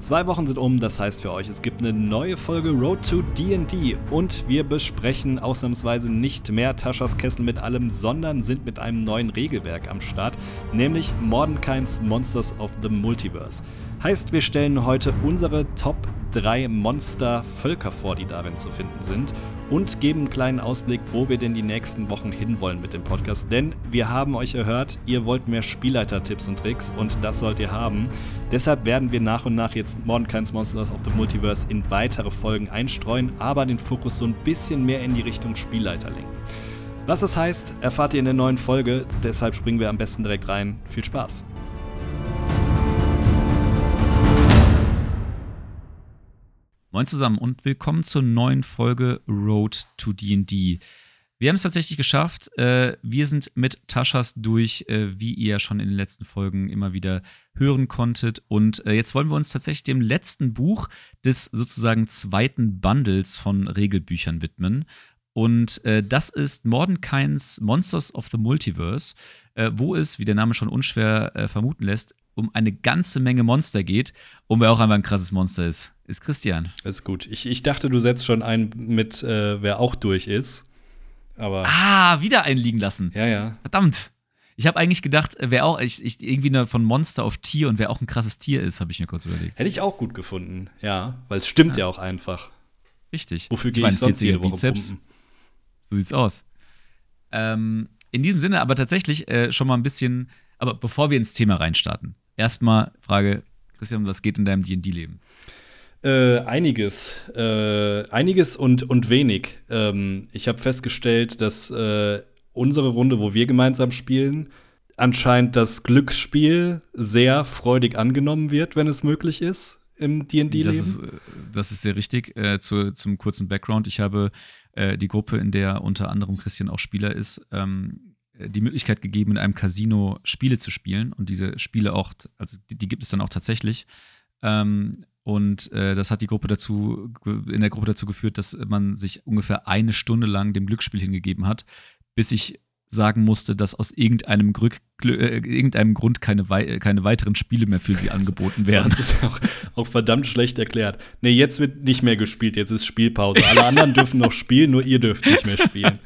Zwei Wochen sind um, das heißt für euch, es gibt eine neue Folge Road to DD und wir besprechen ausnahmsweise nicht mehr Taschas Kessel mit allem, sondern sind mit einem neuen Regelwerk am Start, nämlich Mordenkain's Monsters of the Multiverse. Heißt, wir stellen heute unsere Top 3 Monster-Völker vor, die darin zu finden sind und geben einen kleinen Ausblick, wo wir denn die nächsten Wochen hinwollen mit dem Podcast. Denn wir haben euch erhört, ihr wollt mehr Spielleiter-Tipps und Tricks und das sollt ihr haben. Deshalb werden wir nach und nach jetzt Mordenkain's Monsters of the Multiverse in weitere Folgen einstreuen, aber den Fokus so ein bisschen mehr in die Richtung Spielleiter lenken. Was das heißt, erfahrt ihr in der neuen Folge. Deshalb springen wir am besten direkt rein. Viel Spaß! Moin zusammen und willkommen zur neuen Folge Road to DD. Wir haben es tatsächlich geschafft. Äh, wir sind mit Taschas durch, äh, wie ihr schon in den letzten Folgen immer wieder hören konntet. Und äh, jetzt wollen wir uns tatsächlich dem letzten Buch des sozusagen zweiten Bundles von Regelbüchern widmen. Und das ist Mordenkain's Monsters of the Multiverse, wo es, wie der Name schon unschwer vermuten lässt, um eine ganze Menge Monster geht und wer auch einfach ein krasses Monster ist, ist Christian. ist gut. Ich, ich dachte, du setzt schon ein mit, äh, wer auch durch ist. Aber ah, wieder einliegen lassen. Ja, ja. Verdammt. Ich habe eigentlich gedacht, wer auch, ich, ich, irgendwie eine von Monster auf Tier und wer auch ein krasses Tier ist, habe ich mir kurz überlegt. Hätte ich auch gut gefunden, ja. Weil es stimmt ja. ja. auch einfach. Richtig. Wofür gehe ich, ich sonst jede Woche Bizeps. pumpen? So sieht's aus. Ähm, in diesem Sinne aber tatsächlich äh, schon mal ein bisschen, aber bevor wir ins Thema reinstarten, erstmal Frage, Christian, was geht in deinem D&D-Leben? Äh, einiges. Äh, einiges und, und wenig. Ähm, ich habe festgestellt, dass äh, unsere Runde, wo wir gemeinsam spielen, anscheinend das Glücksspiel sehr freudig angenommen wird, wenn es möglich ist im D&D-Leben. Das, ist, äh, das ist sehr richtig. Äh, zu, zum kurzen Background. Ich habe äh, die Gruppe, in der unter anderem Christian auch Spieler ist, ähm, äh, die Möglichkeit gegeben, in einem Casino Spiele zu spielen. Und diese Spiele auch, also die, die gibt es dann auch tatsächlich. Ähm, und äh, das hat die Gruppe dazu, in der Gruppe dazu geführt, dass man sich ungefähr eine Stunde lang dem Glücksspiel hingegeben hat, bis ich sagen musste, dass aus irgendeinem, Grück, äh, irgendeinem Grund keine, wei keine weiteren Spiele mehr für sie angeboten werden. Das ist auch, auch, verdammt schlecht erklärt. Nee, jetzt wird nicht mehr gespielt, jetzt ist Spielpause. Alle anderen dürfen noch spielen, nur ihr dürft nicht mehr spielen.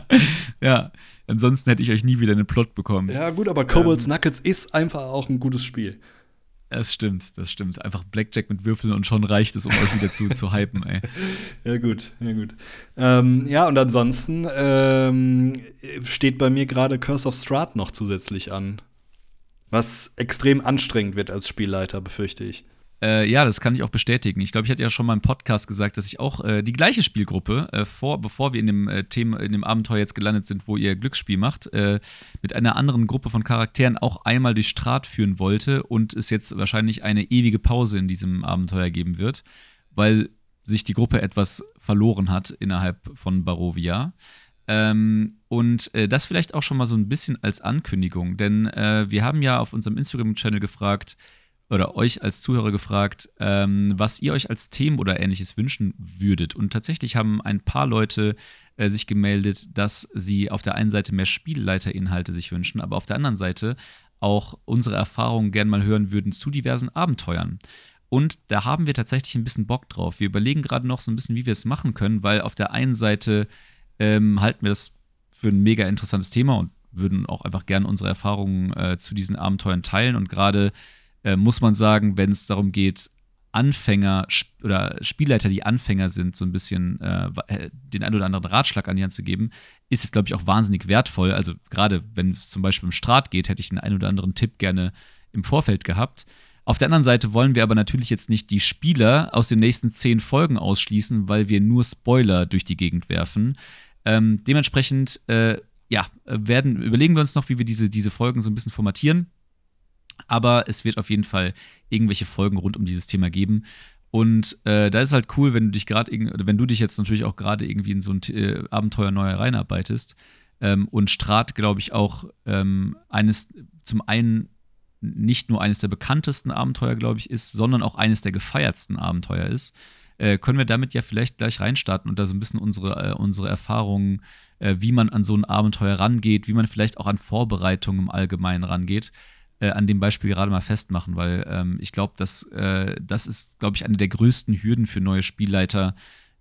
ja, Ansonsten hätte ich euch nie wieder einen Plot bekommen. Ja, gut, aber Kobolds ähm, Knuckles ist einfach auch ein gutes Spiel. Das stimmt, das stimmt. Einfach Blackjack mit Würfeln und schon reicht es, um euch wieder zu, zu hypen, ey. Ja, gut, ja, gut. Ähm, ja, und ansonsten ähm, steht bei mir gerade Curse of Strahd noch zusätzlich an. Was extrem anstrengend wird als Spielleiter, befürchte ich. Äh, ja, das kann ich auch bestätigen. Ich glaube, ich hatte ja schon mal im Podcast gesagt, dass ich auch äh, die gleiche Spielgruppe, äh, vor, bevor wir in dem äh, Thema, in dem Abenteuer jetzt gelandet sind, wo ihr Glücksspiel macht, äh, mit einer anderen Gruppe von Charakteren auch einmal durch Strat führen wollte und es jetzt wahrscheinlich eine ewige Pause in diesem Abenteuer geben wird, weil sich die Gruppe etwas verloren hat innerhalb von Barovia. Ähm, und äh, das vielleicht auch schon mal so ein bisschen als Ankündigung, denn wir haben ja auf unserem Instagram-Channel gefragt, oder euch als Zuhörer gefragt, ähm, was ihr euch als Themen oder ähnliches wünschen würdet. Und tatsächlich haben ein paar Leute äh, sich gemeldet, dass sie auf der einen Seite mehr Spielleiterinhalte sich wünschen, aber auf der anderen Seite auch unsere Erfahrungen gern mal hören würden zu diversen Abenteuern. Und da haben wir tatsächlich ein bisschen Bock drauf. Wir überlegen gerade noch so ein bisschen, wie wir es machen können, weil auf der einen Seite ähm, halten wir das für ein mega interessantes Thema und würden auch einfach gerne unsere Erfahrungen äh, zu diesen Abenteuern teilen. Und gerade äh, muss man sagen, wenn es darum geht, Anfänger oder Spielleiter, die Anfänger sind, so ein bisschen äh, äh, den ein oder anderen Ratschlag an die Hand zu geben, ist es, glaube ich, auch wahnsinnig wertvoll. Also gerade wenn es zum Beispiel um Strat geht, hätte ich den einen oder anderen Tipp gerne im Vorfeld gehabt. Auf der anderen Seite wollen wir aber natürlich jetzt nicht die Spieler aus den nächsten zehn Folgen ausschließen, weil wir nur Spoiler durch die Gegend werfen. Ähm, dementsprechend, äh, ja, werden, überlegen wir uns noch, wie wir diese, diese Folgen so ein bisschen formatieren. Aber es wird auf jeden Fall irgendwelche Folgen rund um dieses Thema geben. Und äh, da ist halt cool, wenn du dich gerade, wenn du dich jetzt natürlich auch gerade irgendwie in so ein äh, Abenteuer neu reinarbeitest. Ähm, und Strat, glaube ich, auch ähm, eines, zum einen nicht nur eines der bekanntesten Abenteuer, glaube ich, ist, sondern auch eines der gefeiertsten Abenteuer ist. Äh, können wir damit ja vielleicht gleich reinstarten und da so ein bisschen unsere, äh, unsere Erfahrungen, äh, wie man an so ein Abenteuer rangeht, wie man vielleicht auch an Vorbereitungen im Allgemeinen rangeht, äh, an dem Beispiel gerade mal festmachen, weil ähm, ich glaube, dass äh, das ist, glaube ich, eine der größten Hürden für neue Spielleiter,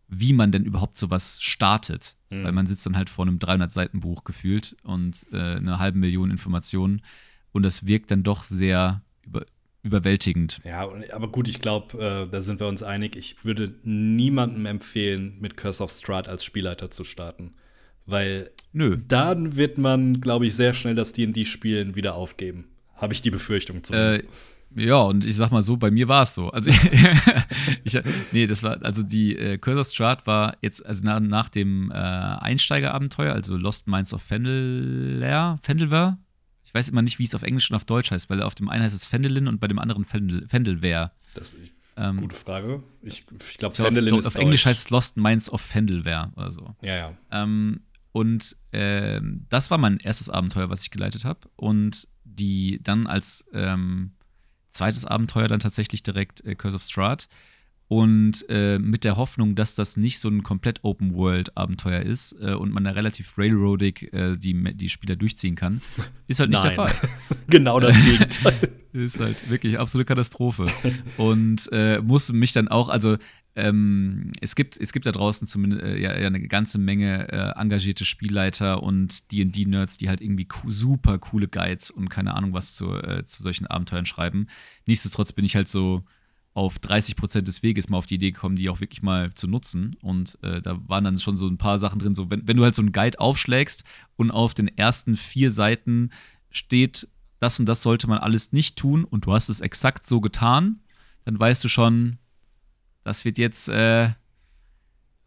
wie man denn überhaupt sowas startet. Mhm. Weil man sitzt dann halt vor einem 300-Seiten-Buch gefühlt und äh, eine halbe Million Informationen und das wirkt dann doch sehr über, überwältigend. Ja, aber gut, ich glaube, äh, da sind wir uns einig. Ich würde niemandem empfehlen, mit Curse of Strahd als Spielleiter zu starten. Weil Nö. dann wird man, glaube ich, sehr schnell das D&D-Spielen wieder aufgeben. Habe ich die Befürchtung zumindest. Äh, ja, und ich sag mal so, bei mir war es so. Also, ich, nee, das war, also die äh, Curse of Strahd war jetzt, also nach, nach dem äh, Einsteigerabenteuer, also Lost Minds of Fendelware, Fendelware, ich weiß immer nicht, wie es auf Englisch und auf Deutsch heißt, weil auf dem einen heißt es Fendelin und bei dem anderen Fendel, Fendelware. Das ist ähm, gute Frage. Ich, ich glaube, Fendelin auf, ist Auf Deutsch. Englisch heißt es Lost Minds of Fendelware oder so. Ja, ja. Ähm, und äh, das war mein erstes Abenteuer, was ich geleitet habe. Und die dann als ähm, zweites Abenteuer dann tatsächlich direkt äh, Curse of Strahd und äh, mit der Hoffnung, dass das nicht so ein komplett Open-World-Abenteuer ist äh, und man da relativ railroadig äh, die, die Spieler durchziehen kann, ist halt nicht Nein. der Fall. genau das Gegenteil. ist halt wirklich absolute Katastrophe. Und äh, musste mich dann auch, also ähm, es, gibt, es gibt da draußen zumindest äh, ja, ja, eine ganze Menge äh, engagierte Spielleiter und DD-Nerds, die halt irgendwie super coole Guides und keine Ahnung was zu, zu solchen Abenteuern schreiben. Nichtsdestotrotz bin ich halt so auf 30 Prozent des Weges mal auf die Idee gekommen, die auch wirklich mal zu nutzen. Und äh, da waren dann schon so ein paar Sachen drin. So, wenn, wenn du halt so einen Guide aufschlägst und auf den ersten vier Seiten steht, das und das sollte man alles nicht tun und du hast es exakt so getan, dann weißt du schon, das wird jetzt äh,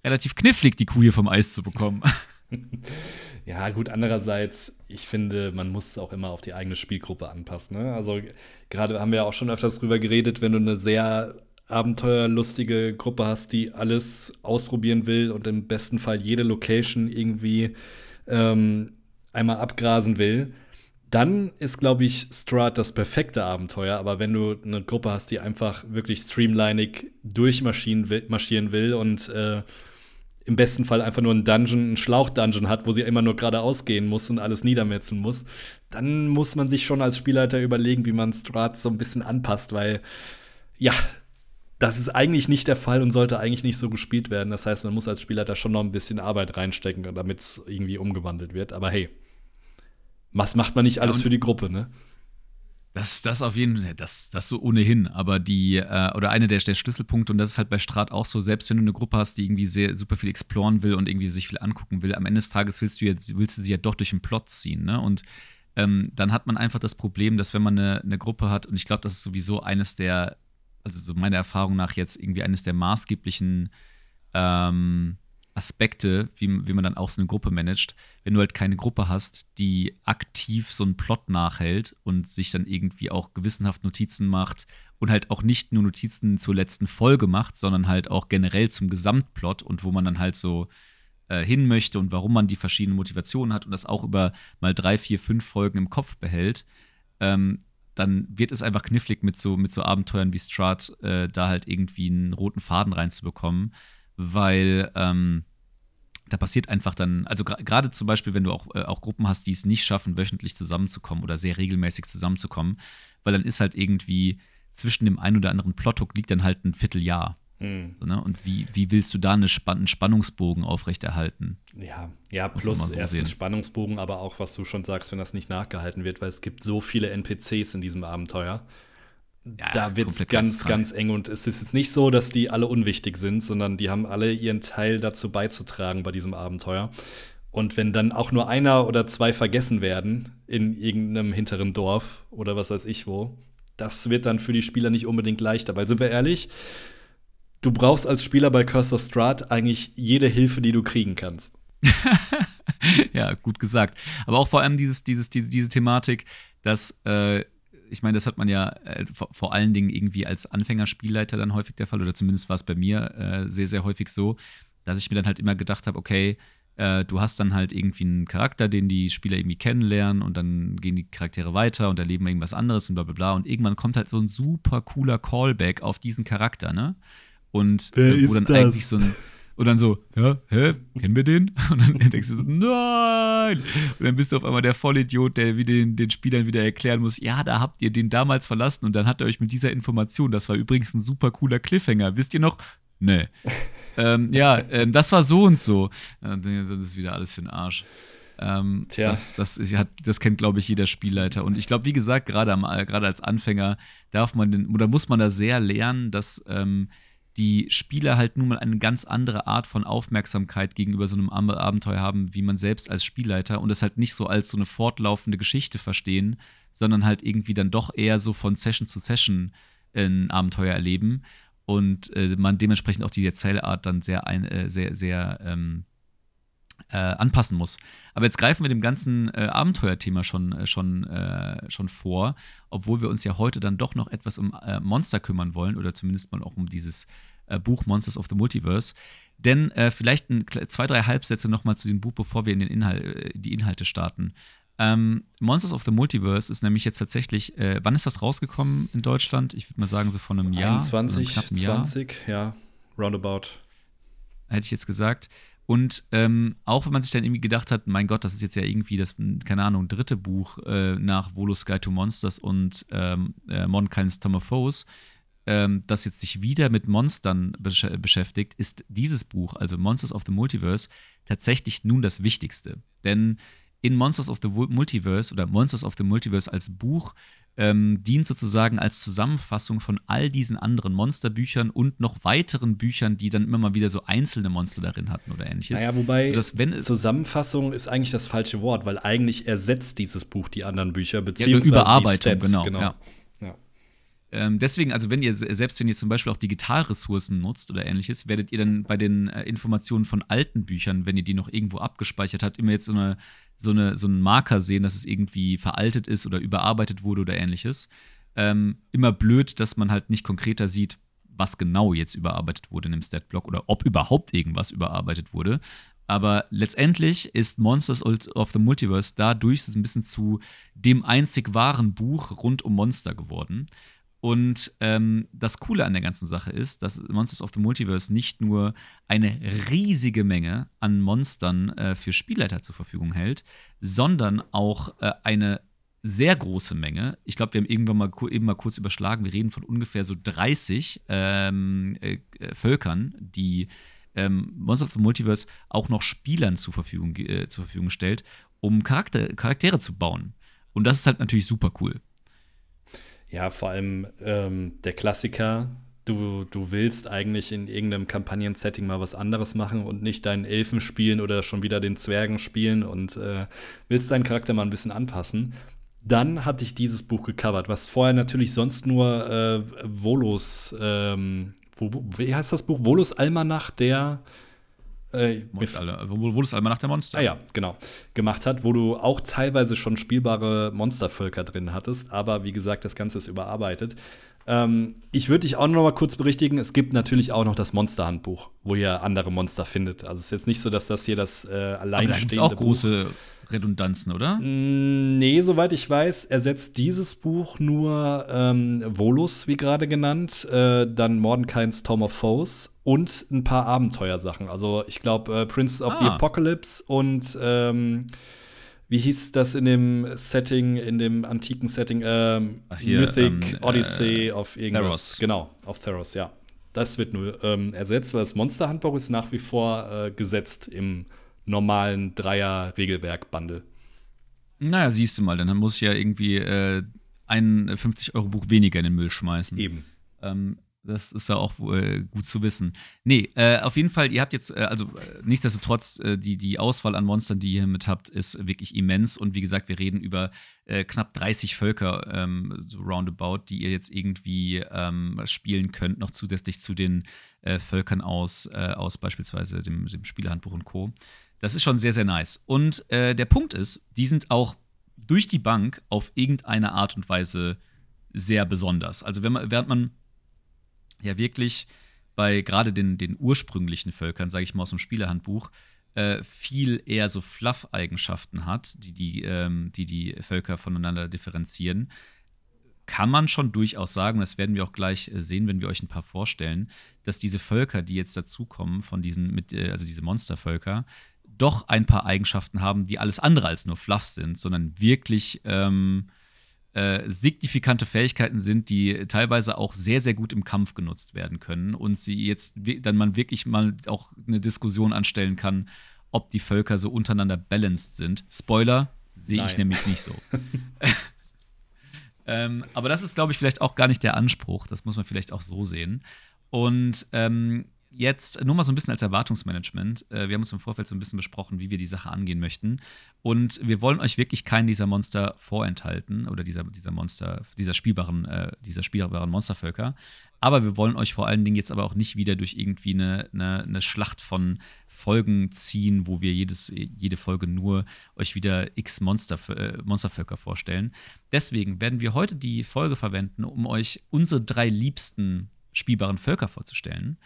relativ knifflig, die Kuh hier vom Eis zu bekommen. Ja, gut, andererseits, ich finde, man muss es auch immer auf die eigene Spielgruppe anpassen. Ne? Also, gerade haben wir auch schon öfters drüber geredet, wenn du eine sehr abenteuerlustige Gruppe hast, die alles ausprobieren will und im besten Fall jede Location irgendwie ähm, einmal abgrasen will, dann ist, glaube ich, Strat das perfekte Abenteuer. Aber wenn du eine Gruppe hast, die einfach wirklich streamlinig durchmarschieren will und äh, im besten Fall einfach nur einen Dungeon, einen Schlauch-Dungeon hat, wo sie immer nur geradeaus gehen muss und alles niedermetzeln muss, dann muss man sich schon als Spielleiter überlegen, wie man Strat so ein bisschen anpasst, weil ja, das ist eigentlich nicht der Fall und sollte eigentlich nicht so gespielt werden. Das heißt, man muss als Spielleiter schon noch ein bisschen Arbeit reinstecken, damit es irgendwie umgewandelt wird. Aber hey, was macht man nicht alles ja, für die Gruppe, ne? Das, das auf jeden Fall, das, das so ohnehin, aber die, äh, oder eine der, der Schlüsselpunkte, und das ist halt bei Strat auch so, selbst wenn du eine Gruppe hast, die irgendwie sehr, super viel exploren will und irgendwie sich viel angucken will, am Ende des Tages willst du, ja, willst du sie ja doch durch den Plot ziehen, ne? Und ähm, dann hat man einfach das Problem, dass wenn man eine, eine Gruppe hat, und ich glaube, das ist sowieso eines der, also so meiner Erfahrung nach jetzt irgendwie eines der maßgeblichen ähm, Aspekte, wie, wie man dann auch so eine Gruppe managt, wenn du halt keine Gruppe hast, die aktiv so einen Plot nachhält und sich dann irgendwie auch gewissenhaft Notizen macht und halt auch nicht nur Notizen zur letzten Folge macht, sondern halt auch generell zum Gesamtplot und wo man dann halt so äh, hin möchte und warum man die verschiedenen Motivationen hat und das auch über mal drei, vier, fünf Folgen im Kopf behält, ähm, dann wird es einfach knifflig mit so, mit so Abenteuern wie Strat äh, da halt irgendwie einen roten Faden reinzubekommen weil ähm, da passiert einfach dann, also gerade zum Beispiel, wenn du auch, äh, auch Gruppen hast, die es nicht schaffen, wöchentlich zusammenzukommen oder sehr regelmäßig zusammenzukommen, weil dann ist halt irgendwie zwischen dem einen oder anderen Plothook liegt dann halt ein Vierteljahr. Mhm. So, ne? Und wie, wie willst du da eine Spann einen Spannungsbogen aufrechterhalten? Ja, ja, plus so erstens sehen. Spannungsbogen, aber auch, was du schon sagst, wenn das nicht nachgehalten wird, weil es gibt so viele NPCs in diesem Abenteuer ja, da wird es ganz, ganz eng. Und es ist jetzt nicht so, dass die alle unwichtig sind, sondern die haben alle ihren Teil dazu beizutragen bei diesem Abenteuer. Und wenn dann auch nur einer oder zwei vergessen werden in irgendeinem hinteren Dorf oder was weiß ich wo, das wird dann für die Spieler nicht unbedingt leichter. Weil sind wir ehrlich, du brauchst als Spieler bei Curse of Strahd eigentlich jede Hilfe, die du kriegen kannst. ja, gut gesagt. Aber auch vor allem dieses, dieses, diese, diese Thematik, dass äh, ich meine, das hat man ja äh, vor, vor, allen Dingen irgendwie als Anfängerspielleiter dann häufig der Fall, oder zumindest war es bei mir äh, sehr, sehr häufig so, dass ich mir dann halt immer gedacht habe, okay, äh, du hast dann halt irgendwie einen Charakter, den die Spieler irgendwie kennenlernen und dann gehen die Charaktere weiter und erleben irgendwas anderes und bla bla bla. Und irgendwann kommt halt so ein super cooler Callback auf diesen Charakter, ne? Und Wer wo dann das? eigentlich so ein Und dann so, ja, hä, kennen wir den? Und dann denkst du so, nein! Und dann bist du auf einmal der Vollidiot, der wie den, den Spielern wieder erklären muss, ja, da habt ihr den damals verlassen und dann hat er euch mit dieser Information, das war übrigens ein super cooler Cliffhanger, wisst ihr noch? Nee. ähm, ja, ähm, das war so und so. Das ist wieder alles für den Arsch. Ähm, Tja. Das, das, das kennt, glaube ich, jeder Spielleiter. Und ich glaube, wie gesagt, gerade als Anfänger darf man den, oder muss man da sehr lernen, dass ähm, die Spieler halt nun mal eine ganz andere Art von Aufmerksamkeit gegenüber so einem Abenteuer haben, wie man selbst als Spielleiter und das halt nicht so als so eine fortlaufende Geschichte verstehen, sondern halt irgendwie dann doch eher so von Session zu Session ein Abenteuer erleben und äh, man dementsprechend auch die Erzählart dann sehr, ein, äh, sehr, sehr ähm, äh, anpassen muss. Aber jetzt greifen wir dem ganzen äh, Abenteuerthema schon, äh, schon, äh, schon vor, obwohl wir uns ja heute dann doch noch etwas um äh, Monster kümmern wollen oder zumindest mal auch um dieses äh, Buch Monsters of the Multiverse. Denn vielleicht ein, zwei, drei Halbsätze nochmal zu dem Buch, bevor wir in den Inhal die Inhalte starten. Ähm, Monsters of the Multiverse ist nämlich jetzt tatsächlich, wann ist das rausgekommen in Deutschland? Ich würde mal sagen, so von einem Jahr. 21, 20, ja, roundabout. Hätte ich jetzt gesagt. Und ähm, auch wenn man sich dann irgendwie gedacht hat, mein Gott, das ist jetzt ja irgendwie das, keine Ahnung, dritte Buch äh, nach Volus Guide to Monsters und ähm, äh, Monkind's Tomophos, ähm, das jetzt sich wieder mit Monstern besch beschäftigt, ist dieses Buch, also Monsters of the Multiverse, tatsächlich nun das Wichtigste. Denn in Monsters of the Multiverse oder Monsters of the Multiverse als Buch ähm, dient sozusagen als Zusammenfassung von all diesen anderen Monsterbüchern und noch weiteren Büchern, die dann immer mal wieder so einzelne Monster darin hatten oder ähnliches. Naja, wobei Sodass, wenn Zusammenfassung ist eigentlich das falsche Wort, weil eigentlich ersetzt dieses Buch die anderen Bücher, beziehungsweise ja, Überarbeitung, die Stats, genau. genau. Ja. Ähm, deswegen, also wenn ihr, selbst wenn ihr zum Beispiel auch Digitalressourcen nutzt oder ähnliches, werdet ihr dann bei den äh, Informationen von alten Büchern, wenn ihr die noch irgendwo abgespeichert habt, immer jetzt so, eine, so, eine, so einen Marker sehen, dass es irgendwie veraltet ist oder überarbeitet wurde oder ähnliches. Ähm, immer blöd, dass man halt nicht konkreter sieht, was genau jetzt überarbeitet wurde in dem Statblock oder ob überhaupt irgendwas überarbeitet wurde. Aber letztendlich ist Monsters of the Multiverse dadurch ein bisschen zu dem einzig wahren Buch rund um Monster geworden. Und ähm, das Coole an der ganzen Sache ist, dass Monsters of the Multiverse nicht nur eine riesige Menge an Monstern äh, für Spielleiter zur Verfügung hält, sondern auch äh, eine sehr große Menge. Ich glaube, wir haben irgendwann mal eben mal kurz überschlagen. Wir reden von ungefähr so 30 ähm, äh, äh, Völkern, die ähm, Monsters of the Multiverse auch noch Spielern zur Verfügung, äh, zur Verfügung stellt, um Charakter Charaktere zu bauen. Und das ist halt natürlich super cool. Ja, vor allem ähm, der Klassiker, du, du willst eigentlich in irgendeinem Kampagnen-Setting mal was anderes machen und nicht deinen Elfen spielen oder schon wieder den Zwergen spielen und äh, willst deinen Charakter mal ein bisschen anpassen. Dann hatte ich dieses Buch gecovert, was vorher natürlich sonst nur äh, Volos, ähm, wo, wie heißt das Buch? Volos Almanach der äh, wo, wo das einmal nach der Monster. Ah ja, genau. Gemacht hat, wo du auch teilweise schon spielbare Monstervölker drin hattest, aber wie gesagt, das Ganze ist überarbeitet. Ähm, ich würde dich auch noch mal kurz berichtigen, es gibt natürlich auch noch das Monsterhandbuch, wo ihr andere Monster findet. Also es ist jetzt nicht so, dass das hier das äh, alleinstehende aber da auch große Redundanzen, oder? Mm, nee, soweit ich weiß, ersetzt dieses Buch nur ähm, Volus, wie gerade genannt, äh, dann Mordenkain's Tom of Foes und ein paar Abenteuersachen. Also ich glaube, äh, Prince of ah. the Apocalypse und ähm, wie hieß das in dem Setting, in dem antiken Setting? Ähm, Ach hier, Mythic ähm, Odyssey äh, of irgendwas. Theros. Genau, auf Theros, ja. Das wird nur ähm, ersetzt, weil das Monsterhandbuch ist nach wie vor äh, gesetzt im normalen Dreier-Regelwerk-Bundle. Naja, siehst du mal, dann muss ich ja irgendwie äh, ein 50-Euro-Buch weniger in den Müll schmeißen. Eben. Ähm, das ist ja auch äh, gut zu wissen. Nee, äh, auf jeden Fall, ihr habt jetzt, äh, also äh, nichtsdestotrotz, äh, die, die Auswahl an Monstern, die ihr mit habt, ist wirklich immens. Und wie gesagt, wir reden über äh, knapp 30 Völker, ähm, so roundabout, die ihr jetzt irgendwie ähm, spielen könnt, noch zusätzlich zu den Völkern aus, aus beispielsweise dem, dem Spielehandbuch und Co. Das ist schon sehr, sehr nice. Und der Punkt ist, die sind auch durch die Bank auf irgendeine Art und Weise sehr besonders. Also wenn man, während man ja wirklich bei gerade den, den ursprünglichen Völkern, sage ich mal aus dem Spielerhandbuch, äh, viel eher so Fluff-Eigenschaften hat, die die, ähm, die die Völker voneinander differenzieren, kann man schon durchaus sagen, das werden wir auch gleich äh, sehen, wenn wir euch ein paar vorstellen, dass diese Völker, die jetzt dazukommen, von diesen, mit, äh, also diese Monstervölker, doch ein paar Eigenschaften haben, die alles andere als nur Fluff sind, sondern wirklich ähm, äh, signifikante Fähigkeiten sind, die teilweise auch sehr, sehr gut im Kampf genutzt werden können und sie jetzt dann man wirklich mal auch eine Diskussion anstellen kann, ob die Völker so untereinander balanced sind. Spoiler, sehe ich nämlich nicht so. ähm, aber das ist, glaube ich, vielleicht auch gar nicht der Anspruch. Das muss man vielleicht auch so sehen. Und ähm, jetzt nur mal so ein bisschen als Erwartungsmanagement. Äh, wir haben uns im Vorfeld so ein bisschen besprochen, wie wir die Sache angehen möchten. Und wir wollen euch wirklich keinen dieser Monster vorenthalten oder dieser, dieser Monster, dieser spielbaren, äh, dieser spielbaren Monstervölker. Aber wir wollen euch vor allen Dingen jetzt aber auch nicht wieder durch irgendwie eine, eine, eine Schlacht von Folgen ziehen, wo wir jedes, jede Folge nur euch wieder x Monster, äh, Monstervölker vorstellen. Deswegen werden wir heute die Folge verwenden, um euch unsere drei liebsten spielbaren Völker vorzustellen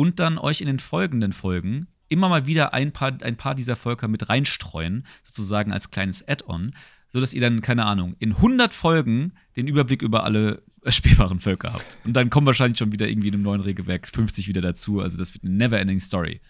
und dann euch in den folgenden Folgen immer mal wieder ein paar, ein paar dieser Völker mit reinstreuen, sozusagen als kleines Add-on, sodass ihr dann, keine Ahnung, in 100 Folgen den Überblick über alle spielbaren Völker habt. Und dann kommen wahrscheinlich schon wieder irgendwie in einem neuen Regelwerk 50 wieder dazu. Also das wird eine never-ending Story.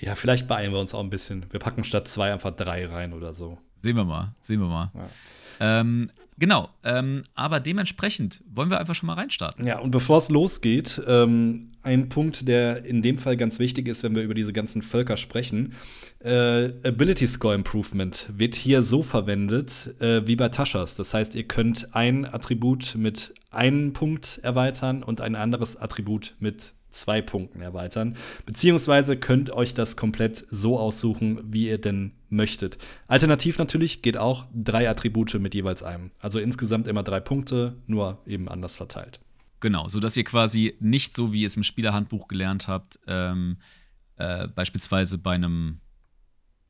Ja, vielleicht beeilen wir uns auch ein bisschen. Wir packen statt zwei einfach drei rein oder so. Sehen wir mal, sehen wir mal. Ja. Ähm, genau, ähm, aber dementsprechend wollen wir einfach schon mal reinstarten. Ja, und bevor es losgeht, ähm, ein Punkt, der in dem Fall ganz wichtig ist, wenn wir über diese ganzen Völker sprechen. Äh, Ability Score Improvement wird hier so verwendet äh, wie bei Taschas. Das heißt, ihr könnt ein Attribut mit einem Punkt erweitern und ein anderes Attribut mit zwei Punkten erweitern. Beziehungsweise könnt euch das komplett so aussuchen, wie ihr denn möchtet. Alternativ natürlich geht auch drei Attribute mit jeweils einem. Also insgesamt immer drei Punkte, nur eben anders verteilt. Genau, sodass ihr quasi nicht so, wie ihr es im Spielerhandbuch gelernt habt, ähm, äh, beispielsweise bei einem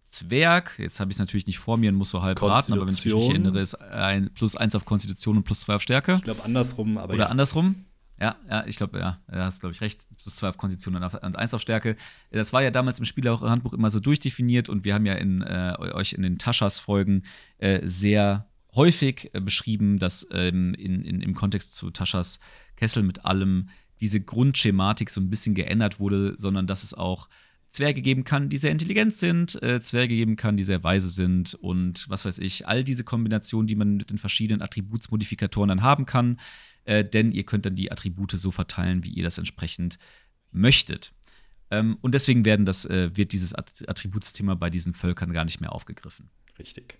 Zwerg, jetzt habe ich es natürlich nicht vor mir und muss so halb raten, aber wenn ich mich erinnere, ist ein plus eins auf Konstitution und plus zwei auf Stärke. Ich glaube andersrum, aber. Oder ja. andersrum. Ja, ja, ich glaube, ja, du hast, glaube ich, recht. Plus zwei auf Konstitution und eins auf Stärke. Das war ja damals im Spielerhandbuch immer so durchdefiniert und wir haben ja in, äh, euch in den Taschas-Folgen äh, sehr häufig äh, beschrieben, dass ähm, in, in, im Kontext zu Taschas Kessel mit allem diese Grundschematik so ein bisschen geändert wurde, sondern dass es auch Zwerge geben kann, die sehr intelligent sind, äh, Zwerge geben kann, die sehr weise sind und was weiß ich, all diese Kombinationen, die man mit den verschiedenen Attributsmodifikatoren dann haben kann, äh, denn ihr könnt dann die Attribute so verteilen, wie ihr das entsprechend möchtet. Ähm, und deswegen werden das, äh, wird dieses Attributsthema bei diesen Völkern gar nicht mehr aufgegriffen. Richtig.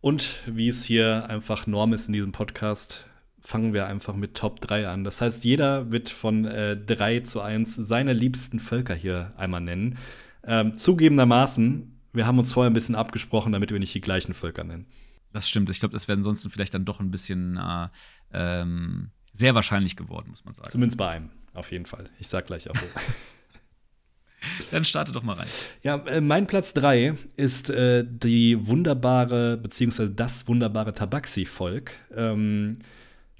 Und wie es hier einfach Norm ist in diesem Podcast, fangen wir einfach mit Top 3 an. Das heißt, jeder wird von äh, 3 zu 1 seine liebsten Völker hier einmal nennen. Ähm, zugegebenermaßen, wir haben uns vorher ein bisschen abgesprochen, damit wir nicht die gleichen Völker nennen. Das stimmt. Ich glaube, das wäre ansonsten vielleicht dann doch ein bisschen äh, ähm, sehr wahrscheinlich geworden, muss man sagen. Zumindest bei einem, auf jeden Fall. Ich sag gleich auch so. Dann starte doch mal rein. Ja, äh, mein Platz 3 ist äh, die wunderbare, beziehungsweise das wunderbare Tabaxi-Volk. Ähm,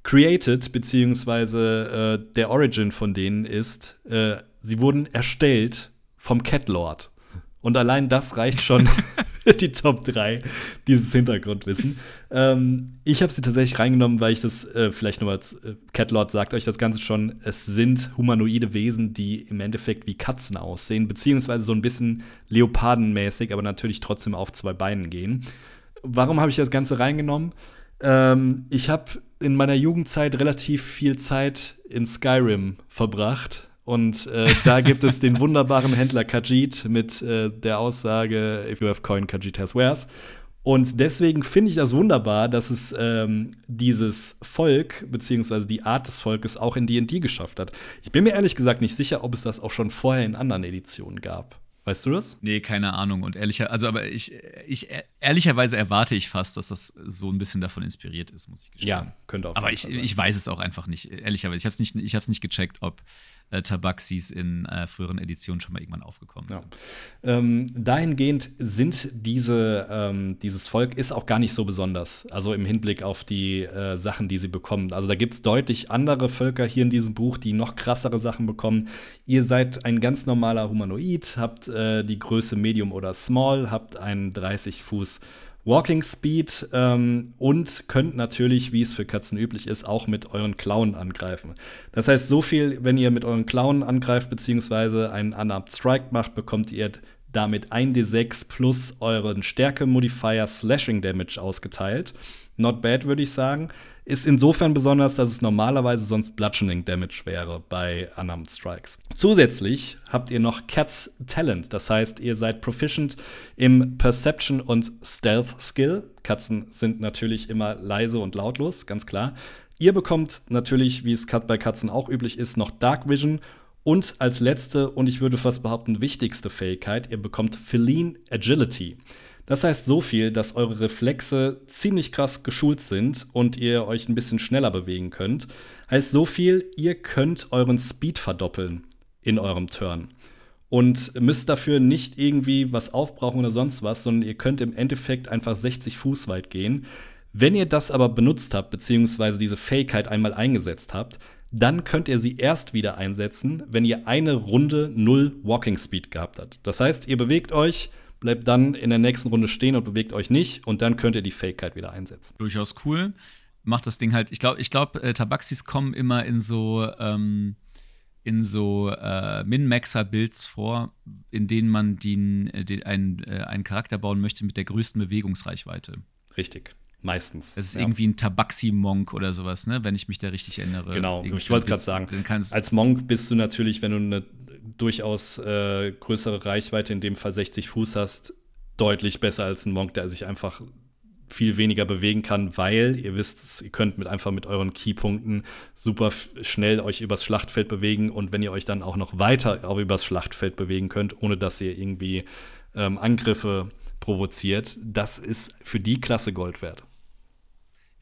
created, beziehungsweise äh, der Origin von denen ist, äh, sie wurden erstellt vom Cat Lord. Und allein das reicht schon für die Top 3 dieses Hintergrundwissen. Ähm, ich habe sie tatsächlich reingenommen, weil ich das äh, vielleicht nochmal, äh, Catlord sagt euch das Ganze schon, es sind humanoide Wesen, die im Endeffekt wie Katzen aussehen, beziehungsweise so ein bisschen leopardenmäßig, aber natürlich trotzdem auf zwei Beinen gehen. Warum habe ich das Ganze reingenommen? Ähm, ich habe in meiner Jugendzeit relativ viel Zeit in Skyrim verbracht und äh, da gibt es den wunderbaren Händler Kajit mit äh, der Aussage, if you have coin, Kajit has wares. Und deswegen finde ich das wunderbar, dass es ähm, dieses Volk, beziehungsweise die Art des Volkes auch in D&D geschafft hat. Ich bin mir ehrlich gesagt nicht sicher, ob es das auch schon vorher in anderen Editionen gab. Weißt du das? Nee, keine Ahnung. Und ehrlicher, also aber ich, ich ehrlicherweise erwarte ich fast, dass das so ein bisschen davon inspiriert ist, muss ich gestehen. Ja, könnte auch. Aber ich, ich weiß es auch einfach nicht. Ehrlicherweise, ich habe es nicht, ich nicht gecheckt, ob äh, Tabaxis in äh, früheren Editionen schon mal irgendwann aufgekommen ja. sind. Ähm, dahingehend sind diese, ähm, dieses Volk ist auch gar nicht so besonders, also im Hinblick auf die äh, Sachen, die sie bekommen. Also da gibt es deutlich andere Völker hier in diesem Buch, die noch krassere Sachen bekommen. Ihr seid ein ganz normaler Humanoid, habt äh, die Größe Medium oder Small, habt einen 30 Fuß Walking Speed ähm, und könnt natürlich, wie es für Katzen üblich ist, auch mit euren Klauen angreifen. Das heißt, so viel, wenn ihr mit euren Klauen angreift, beziehungsweise einen Unarmed Strike macht, bekommt ihr damit 1d6 plus euren Stärke-Modifier Slashing Damage ausgeteilt. Not bad, würde ich sagen. Ist insofern besonders, dass es normalerweise sonst Bludgeoning Damage wäre bei Unarmed Strikes. Zusätzlich habt ihr noch Cats Talent, das heißt, ihr seid proficient im Perception und Stealth Skill. Katzen sind natürlich immer leise und lautlos, ganz klar. Ihr bekommt natürlich, wie es bei Katzen auch üblich ist, noch Dark Vision und als letzte und ich würde fast behaupten wichtigste Fähigkeit, ihr bekommt Feline Agility. Das heißt so viel, dass eure Reflexe ziemlich krass geschult sind und ihr euch ein bisschen schneller bewegen könnt. Heißt so viel, ihr könnt euren Speed verdoppeln in eurem Turn. Und müsst dafür nicht irgendwie was aufbrauchen oder sonst was, sondern ihr könnt im Endeffekt einfach 60 Fuß weit gehen. Wenn ihr das aber benutzt habt, beziehungsweise diese Fähigkeit einmal eingesetzt habt, dann könnt ihr sie erst wieder einsetzen, wenn ihr eine Runde null Walking Speed gehabt habt. Das heißt, ihr bewegt euch, bleibt dann in der nächsten Runde stehen und bewegt euch nicht und dann könnt ihr die Fähigkeit wieder einsetzen. Durchaus cool. Macht das Ding halt, ich glaube, ich glaube, äh, Tabaxis kommen immer in so, ähm, in so äh, Min-Maxer-Builds vor, in denen man den, äh, den, einen, äh, einen Charakter bauen möchte mit der größten Bewegungsreichweite. Richtig. Meistens. Das ist ja. irgendwie ein Tabaxi-Monk oder sowas, ne? wenn ich mich da richtig erinnere. Genau, irgendwie ich wollte es gerade sagen. Als Monk bist du natürlich, wenn du eine durchaus äh, größere Reichweite, in dem Fall 60 Fuß hast, deutlich besser als ein Monk, der sich einfach viel weniger bewegen kann, weil ihr wisst, ihr könnt mit einfach mit euren Keypunkten super schnell euch übers Schlachtfeld bewegen und wenn ihr euch dann auch noch weiter auch übers Schlachtfeld bewegen könnt, ohne dass ihr irgendwie ähm, Angriffe provoziert, das ist für die Klasse Gold wert.